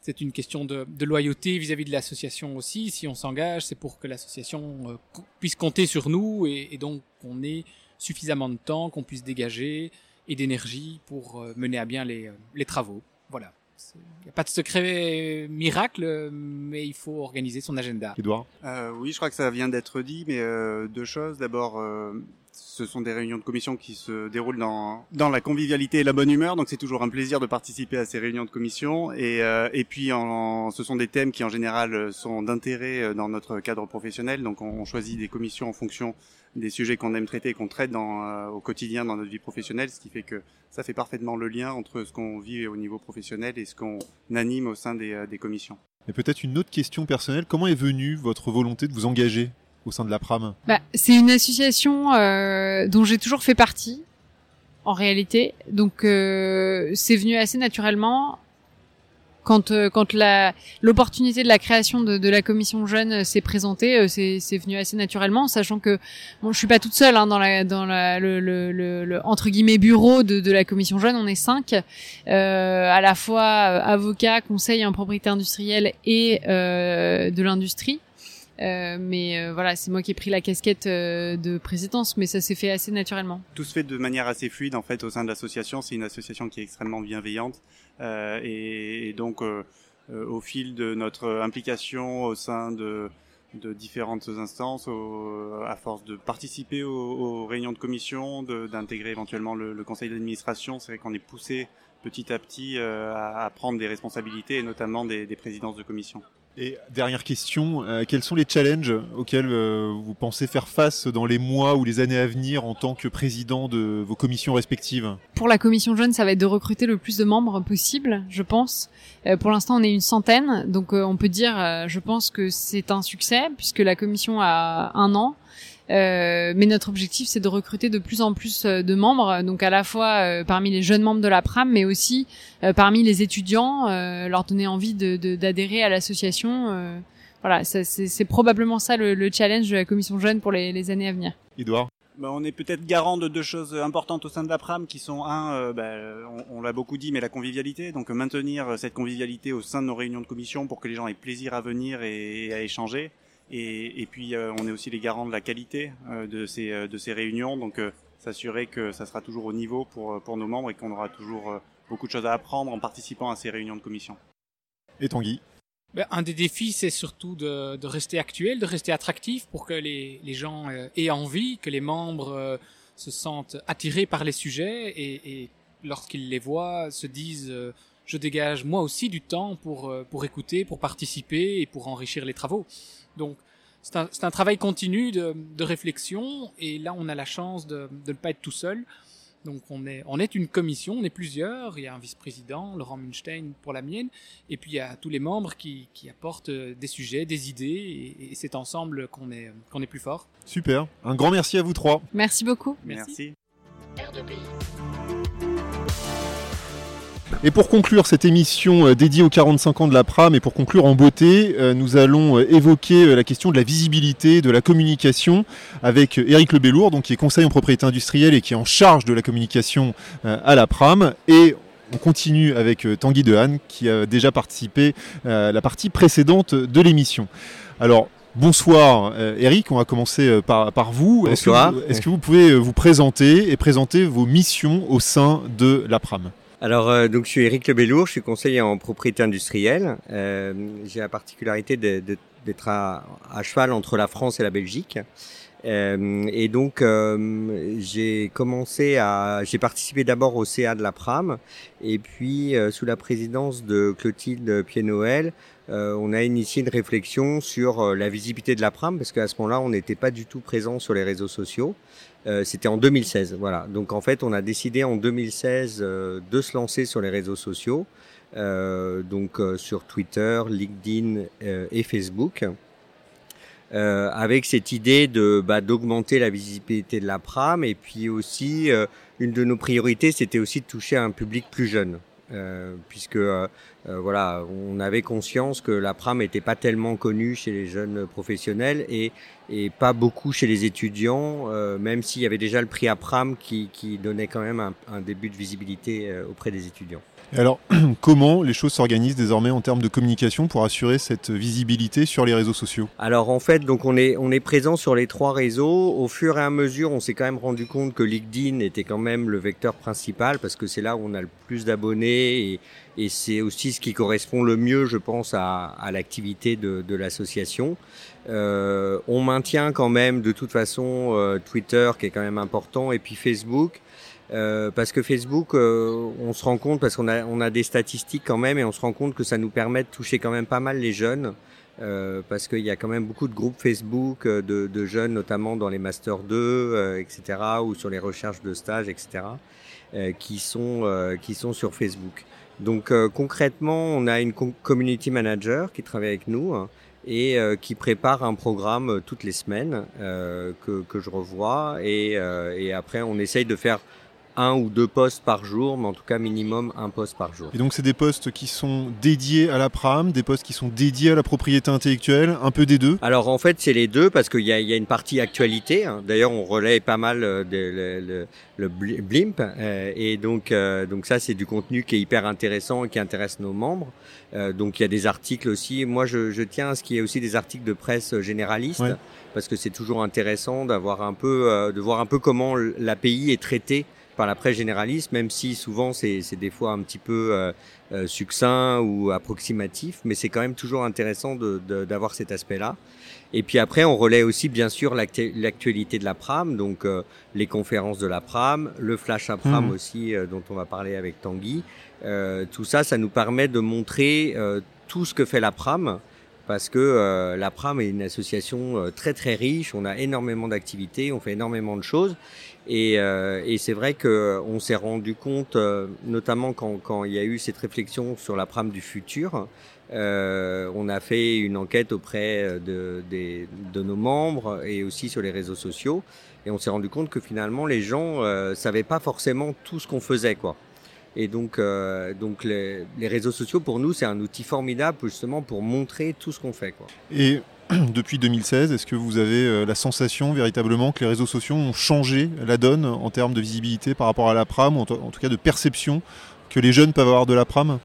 Speaker 10: c'est une question de, loyauté vis-à-vis -vis de l'association aussi. Si on s'engage, c'est pour que l'association euh, puisse compter sur nous et, donc qu'on ait suffisamment de temps, qu'on puisse dégager et d'énergie pour euh, mener à bien les, les travaux. Voilà. Il n'y a pas de secret miracle, mais il faut organiser son agenda.
Speaker 2: Edouard
Speaker 9: euh, Oui, je crois que ça vient d'être dit, mais euh, deux choses. D'abord, euh, ce sont des réunions de commission qui se déroulent dans, dans la convivialité et la bonne humeur, donc c'est toujours un plaisir de participer à ces réunions de commission. Et, euh, et puis, en, ce sont des thèmes qui en général sont d'intérêt dans notre cadre professionnel, donc on, on choisit des commissions en fonction des sujets qu'on aime traiter et qu'on traite dans, euh, au quotidien dans notre vie professionnelle, ce qui fait que ça fait parfaitement le lien entre ce qu'on vit au niveau professionnel et ce qu'on anime au sein des, euh, des commissions.
Speaker 2: Et peut-être une autre question personnelle, comment est venue votre volonté de vous engager au sein de la PRAM
Speaker 8: bah, C'est une association euh, dont j'ai toujours fait partie, en réalité. Donc euh, c'est venu assez naturellement quand euh, quand la l'opportunité de la création de, de la commission jeune s'est présentée, euh, c'est c'est venu assez naturellement, sachant que bon, je suis pas toute seule hein, dans la dans la, le, le, le, entre guillemets bureau de, de la commission jeune, on est cinq, euh, à la fois avocats, conseil en propriété industrielle et euh, de l'industrie. Euh, mais euh, voilà, c'est moi qui ai pris la casquette euh, de présidence, mais ça s'est fait assez naturellement.
Speaker 9: Tout se fait de manière assez fluide en fait au sein de l'association. C'est une association qui est extrêmement bienveillante et, donc au fil de notre implication au sein de différentes instances, à force de participer aux, réunions de commission, d'intégrer éventuellement le, le conseil d'administration, c'est vrai qu'on est poussé petit à petit euh, à, à, prendre des responsabilités et notamment des, des présidences de commission.
Speaker 2: Et dernière question, euh, quels sont les challenges auxquels euh, vous pensez faire face dans les mois ou les années à venir en tant que président de vos commissions respectives?
Speaker 8: Pour la commission jeune, ça va être de recruter le plus de membres possible, je pense. Euh, pour l'instant, on est une centaine, donc euh, on peut dire, euh, je pense que c'est un succès puisque la commission a un an. Euh, mais notre objectif, c'est de recruter de plus en plus de membres, donc à la fois euh, parmi les jeunes membres de la PRAM, mais aussi euh, parmi les étudiants, leur donner envie d'adhérer de, de, à l'association. voilà, c'est probablement ça le, le, challenge de la commission jeune pour les, les années à venir.
Speaker 2: Edouard
Speaker 9: bah, on est peut-être garant de deux choses importantes au sein de la PRAM qui sont un, euh, bah, on, on l'a beaucoup dit, mais la convivialité. Donc maintenir cette convivialité au sein de nos réunions de commission pour que les gens aient plaisir à venir et, et à échanger. Et, et puis euh, on est aussi les garants de la qualité euh, de ces euh, de ces réunions, donc euh, s'assurer que ça sera toujours au niveau pour pour nos membres et qu'on aura toujours beaucoup de choses à apprendre en participant à ces réunions de commission.
Speaker 2: Et Tanguy?
Speaker 10: Ben, un des défis, c'est surtout de, de, rester actuel, de rester attractif pour que les, les gens euh, aient envie, que les membres euh, se sentent attirés par les sujets et, et lorsqu'ils les voient, se disent euh, je dégage moi aussi du temps pour, pour écouter, pour participer et pour enrichir les travaux. Donc c'est un, un, travail continu de, de, réflexion et là on a la chance de, de ne pas être tout seul. Donc on est, on est une commission, on est plusieurs, il y a un vice-président, Laurent Munstein pour la mienne, et puis il y a tous les membres qui, qui apportent des sujets, des idées, et, et c'est ensemble qu'on est, qu'on est plus fort.
Speaker 2: Super, un grand merci à vous trois.
Speaker 8: Merci beaucoup.
Speaker 9: Merci. merci.
Speaker 2: Et pour conclure cette émission euh, dédiée aux 45 ans de la PRAM et pour conclure en beauté, euh, nous allons euh, évoquer la question de la visibilité, de la communication avec Éric Lebellour, donc qui est conseiller en propriété industrielle et qui est en charge de la communication à la PRAM. Et on continue avec Tanguy Dehaene qui a déjà participé à la partie précédente de l'émission. Alors, Bonsoir Eric, on va commencer par, par vous. Est-ce que, que vous pouvez vous présenter et présenter vos missions au sein de l'APRAM
Speaker 11: Alors, euh, donc, je suis Éric Lebellour, je suis conseiller en propriété industrielle. Euh, j'ai la particularité d'être à, cheval entre la France et la Belgique. Euh, et donc, j'ai commencé à, j'ai participé d'abord au CA de la Pram, et puis sous la présidence de Clotilde Pied-Noël, on a initié une réflexion sur la visibilité de la Pram, parce qu'à ce moment-là, on n'était pas du tout présent sur les réseaux sociaux. Euh, C'était en 2016, voilà. Donc en fait, on a décidé en 2016 euh, de se lancer sur les réseaux sociaux, euh, donc sur Twitter, LinkedIn et Facebook. Avec cette idée de bah, d'augmenter la visibilité de la Pram et puis aussi une de nos priorités c'était aussi de toucher un public plus jeune euh, puisque euh, euh, voilà on avait conscience que la Pram n'était pas tellement connue chez les jeunes professionnels et et pas beaucoup chez les étudiants euh, même s'il y avait déjà le prix à Pram qui, qui donnait quand même un, un début de visibilité euh, auprès des étudiants.
Speaker 2: Alors, [clears throat] comment les choses s'organisent désormais en termes de communication pour assurer cette visibilité sur les réseaux sociaux?
Speaker 11: Alors en fait, donc on est on est présent sur les trois réseaux. Au fur et à mesure, on s'est quand même rendu compte que LinkedIn était quand même le vecteur principal parce que c'est là où on a le plus d'abonnés et, c'est aussi ce qui correspond le mieux, je pense, à, l'activité de, de l'association. Euh, on maintient quand même de toute façon euh, Twitter qui est quand même important et puis Facebook. Euh, parce que Facebook, euh, on se rend compte, parce qu'on a, on a des statistiques quand même, et on se rend compte que ça nous permet de toucher quand même pas mal les jeunes, euh, parce qu'il y a quand même beaucoup de groupes Facebook euh, de, de jeunes, notamment dans les Masters 2, euh, etc., ou sur les recherches de stages, etc., qui, sont, qui sont sur Facebook. Donc concrètement, on a une com- community manager qui travaille avec nous hein, et euh, qui prépare un programme toutes les semaines euh, que, que je revois, et, et après on essaye de faire un ou deux postes par jour, mais en tout cas minimum un poste par jour.
Speaker 2: Et donc, c'est des postes qui sont dédiés à l'APRAM, des postes qui sont dédiés à la propriété intellectuelle, un peu des deux?
Speaker 11: Alors en fait c'est les deux parce qu'il y y a une partie actualité. hein. D'ailleurs on relaie pas mal euh, de- le, le- le bli- blimp euh, et donc euh, donc ça c'est du contenu qui est hyper intéressant et qui intéresse nos membres. Euh, donc il y a des articles aussi. Moi je, je tiens à ce qu'il y ait aussi des articles de presse généralistes
Speaker 2: Ouais.
Speaker 11: parce que c'est toujours intéressant d'avoir un peu euh, de voir un peu comment l'API est traité par la presse généraliste, même si souvent c'est c'est des fois un petit peu euh, euh, succinct ou approximatif, mais c'est quand même toujours intéressant de- de- d'avoir cet aspect-là. Et puis après, on relaie aussi bien sûr l'actu- l'actualité de la Pram, donc euh, les conférences de la Pram, le flash à Pram
Speaker 2: Mhm.
Speaker 11: aussi, euh, dont on va parler avec Tanguy. Euh, tout ça, ça nous permet de montrer euh, tout ce que fait la Pram, parce que euh, la Pram est une association euh, très très riche, on a énormément d'activités, on fait énormément de choses. Et, euh, et c'est vrai que on s'est rendu compte, euh, notamment quand, quand il y a eu cette réflexion sur la Pram du futur, euh, on a fait une enquête auprès de, des- de nos membres et aussi sur les réseaux sociaux. Et on s'est rendu compte que finalement, les gens euh, savaient pas forcément tout ce qu'on faisait, quoi. Et donc, euh, donc les, les réseaux sociaux, pour nous, c'est un outil formidable justement pour montrer tout ce qu'on fait, quoi. [clears throat]
Speaker 2: depuis 2016, est-ce que vous avez euh, la sensation véritablement que les réseaux sociaux ont changé la donne en termes de visibilité par rapport à l'APRAM, ou en, to- en tout cas de perception que les jeunes peuvent avoir de l'APRAM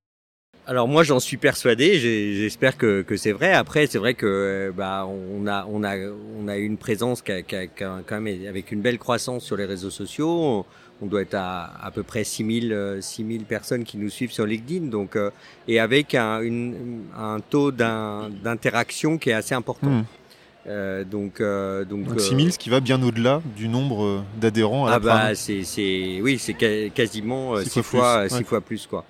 Speaker 11: Alors moi j'en suis persuadé, j'espère que, c'est vrai. Après c'est vrai que euh, bah on a on une présence qui quand même avec une belle croissance sur les réseaux sociaux. On doit être à à peu près 6000 euh, 6000 personnes qui nous suivent sur LinkedIn donc euh, et avec un une, un taux d'in- d'interaction qui est assez important.
Speaker 2: Hmm.
Speaker 11: Euh, donc euh, donc,
Speaker 2: Donc
Speaker 11: euh,
Speaker 2: 6000, ce qui va bien au-delà du nombre euh, d'adhérents à
Speaker 11: ah bah c'est c'est oui c'est quasiment euh,
Speaker 2: Six
Speaker 11: six,
Speaker 2: fois
Speaker 11: fois
Speaker 2: plus,
Speaker 11: six
Speaker 2: ouais.
Speaker 11: fois plus quoi.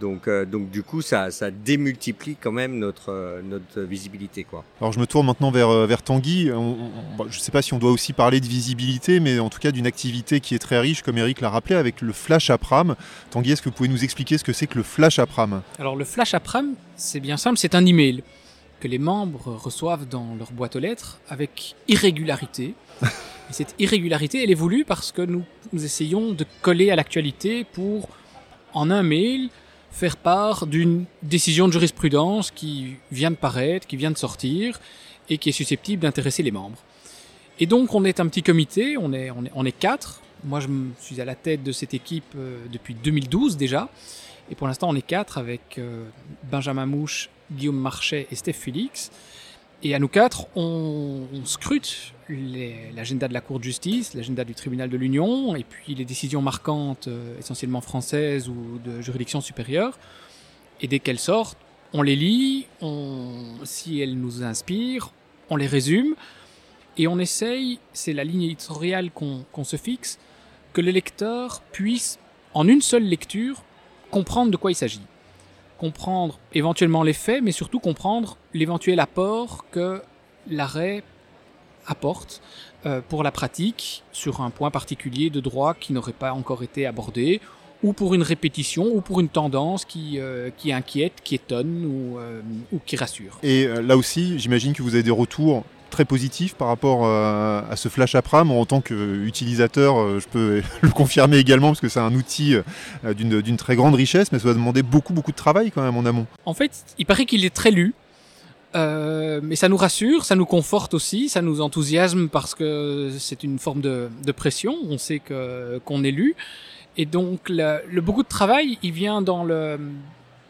Speaker 11: Donc euh, donc du coup ça ça démultiplie quand même notre euh, notre visibilité quoi.
Speaker 2: Alors je me tourne maintenant vers, euh, vers Tanguy. On- on- bon, je ne sais pas si on doit aussi parler de visibilité, mais en tout cas d'une activité qui est très riche, comme Eric l'a rappelé, avec le Flash Apram. Tanguy, est-ce que vous pouvez nous expliquer ce que c'est que le Flash Apram
Speaker 10: Alors le flash Apram, c'est bien simple, c'est un email que les membres reçoivent dans leur boîte aux lettres avec irrégularité. [laughs] Et cette irrégularité, elle est voulue parce que nous, nous essayons de coller à l'actualité pour, en un mail, faire part d'une décision de jurisprudence qui vient de paraître, qui vient de sortir, et qui est susceptible d'intéresser les membres. Et donc on est un petit comité, on est, on est, on est quatre, Moi, je suis à la tête de cette équipe depuis 2012 déjà. Et pour l'instant, on est quatre avec Benjamin Mouche, Guillaume Marchais et Steph Félix. Et à nous quatre, on, scrute l'agenda de la Cour de justice, l'agenda du tribunal de l'Union, et puis les décisions marquantes, euh, essentiellement françaises ou de juridiction supérieure. Et dès qu'elles sortent, on les lit, si elles nous inspirent, on les résume, et on essaye, c'est la ligne éditoriale qu'on se fixe, que le lecteur puisse, en une seule lecture, comprendre de quoi il s'agit comprendre éventuellement les faits, mais surtout comprendre l'éventuel apport que l'arrêt apporte euh, pour la pratique sur un point particulier de droit qui n'aurait pas encore été abordé, ou pour une répétition, ou pour une tendance qui, euh, qui inquiète, qui étonne ou, euh, ou qui rassure.
Speaker 2: Et là aussi, j'imagine que vous avez des retours très positif par rapport euh, à ce Flash Apram. En tant qu'utilisateur, euh, je peux [laughs] le confirmer également parce que c'est un outil euh, d'une très grande richesse, mais ça va demander beaucoup, beaucoup de travail quand même en amont.
Speaker 10: En fait, il paraît qu'il est très lu. mais ça nous rassure, ça nous conforte aussi, ça nous enthousiasme parce que c'est une forme de, pression. On sait qu'on est lu, et donc le, beaucoup de travail, il vient dans le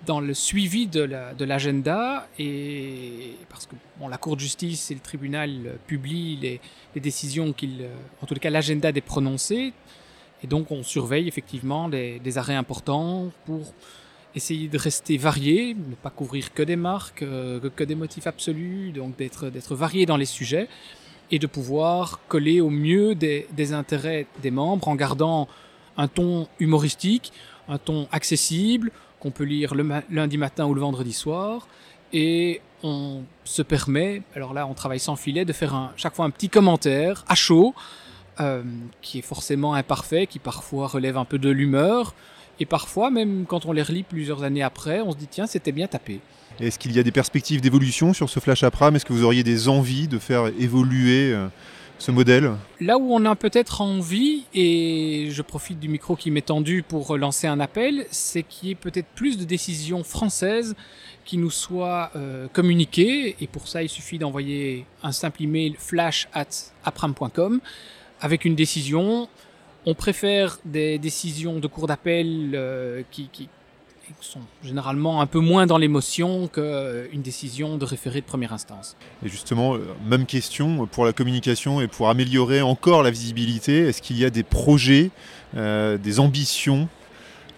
Speaker 10: dans le suivi de l'agenda et parce que bon, la Cour de justice et le tribunal publient les, les décisions qu'il, en tout cas l'agenda des prononcés. Et donc on surveille effectivement des, des, arrêts importants pour essayer de rester varié, ne pas couvrir que des marques, euh, que, des motifs absolus, donc d'être d'être varié dans les sujets et de pouvoir coller au mieux des intérêts des membres en gardant un ton humoristique, un ton accessible, qu'on peut lire le lundi matin ou le vendredi soir. Et on se permet, alors là on travaille sans filet, de faire un, chaque fois un petit commentaire à chaud, euh, qui est forcément imparfait, qui parfois relève un peu de l'humeur. Et parfois, même quand on les relit plusieurs années après, on se dit tiens, c'était bien tapé.
Speaker 2: Est-ce qu'il y a des perspectives d'évolution sur ce Flash Apram Est-ce que vous auriez des envies de faire évoluer euh,
Speaker 10: Là où on a peut-être envie, et je profite du micro qui m'est tendu pour lancer un appel, c'est qu'il y ait peut-être plus de décisions françaises qui nous soient euh, communiquées, et pour ça il suffit d'envoyer un simple email flash at apram.com avec une décision. On préfère des décisions de cours d'appel euh, qui, sont généralement un peu moins dans l'émotion qu'une décision de référé de première instance.
Speaker 2: Et justement, euh, même question pour la communication et pour améliorer encore la visibilité, est-ce qu'il y a des projets, euh, des ambitions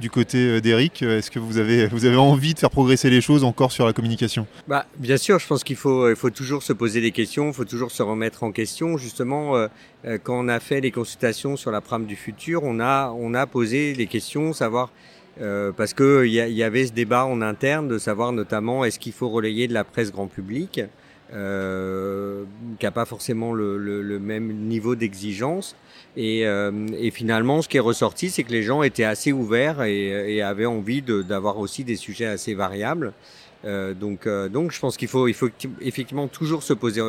Speaker 2: du côté euh, d'Eric Est-ce que vous avez, vous avez envie de faire progresser les choses encore sur la communication?
Speaker 11: Bah, Bien sûr, je pense qu'il faut, il faut toujours se poser des questions, il faut toujours se remettre en question. Justement, quand on a fait les consultations sur la prime du futur, on a, on a posé des questions, savoir euh, parce que il y, avait ce débat en interne de savoir notamment est-ce qu'il faut relayer de la presse grand public euh, qui n'a pas forcément le, le, le même niveau d'exigence. Et, euh, et, finalement ce qui est ressorti c'est que les gens étaient assez ouverts et, et avaient envie d'avoir aussi des sujets assez variables. Euh, donc donc je pense qu'il faut il faut effectivement toujours se poser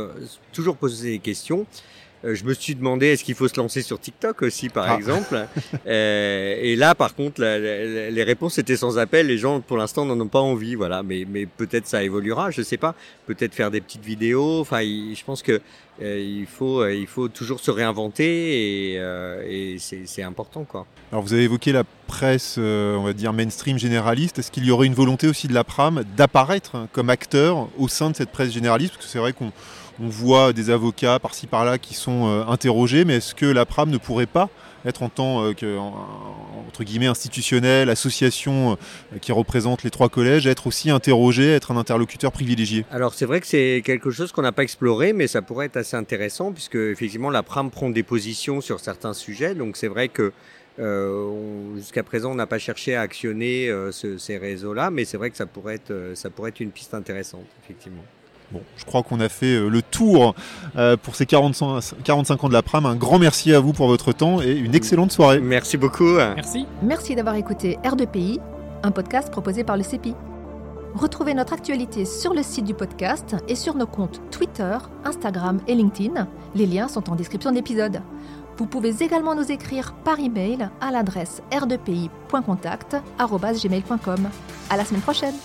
Speaker 11: toujours poser des questions. euh, je me suis demandé est-ce qu'il faut se lancer sur TikTok aussi, par ah. exemple. [laughs] euh, et là, par contre, la, la, les réponses étaient sans appel. Les gens, pour l'instant, n'en ont pas envie. Voilà, mais, mais peut-être ça évoluera. Je sais pas. Peut-être faire des petites vidéos. Enfin, je pense que euh, il faut, euh, il faut toujours se réinventer et, et c'est important, quoi.
Speaker 2: Alors, vous avez évoqué la presse, on va dire mainstream généraliste. Est-ce qu'il y aurait une volonté aussi de la Pram d'apparaître comme acteur au sein de cette presse généraliste? Parce que c'est vrai qu'on on voit des avocats par-ci par-là qui sont euh, interrogés, mais est-ce que la PRAM ne pourrait pas être en tant euh, que entre guillemets association euh, qui représente les trois collèges, être aussi interrogé, être un interlocuteur privilégié?
Speaker 11: Alors c'est vrai que c'est quelque chose qu'on n'a pas exploré, mais ça pourrait être assez intéressant puisque effectivement la PRAM prend des positions sur certains sujets, donc c'est vrai que Jusqu'à présent, on n'a pas cherché à actionner ce, ces réseaux-là, mais c'est vrai que ça ça pourrait être une piste intéressante, effectivement.
Speaker 2: Bon, je crois qu'on a fait euh, le tour euh, pour ces 45 ans de la Pram. Un grand merci à vous pour votre temps et une excellente soirée.
Speaker 11: Merci beaucoup.
Speaker 10: Merci.
Speaker 1: Merci d'avoir écouté R2PI, un podcast proposé par le CEPI. Retrouvez notre actualité sur le site du podcast et sur nos comptes Twitter, Instagram et LinkedIn. Les liens sont en description de l'épisode. Vous pouvez également nous écrire par email à l'adresse r2pi.contact@gmail.com. À la semaine prochaine.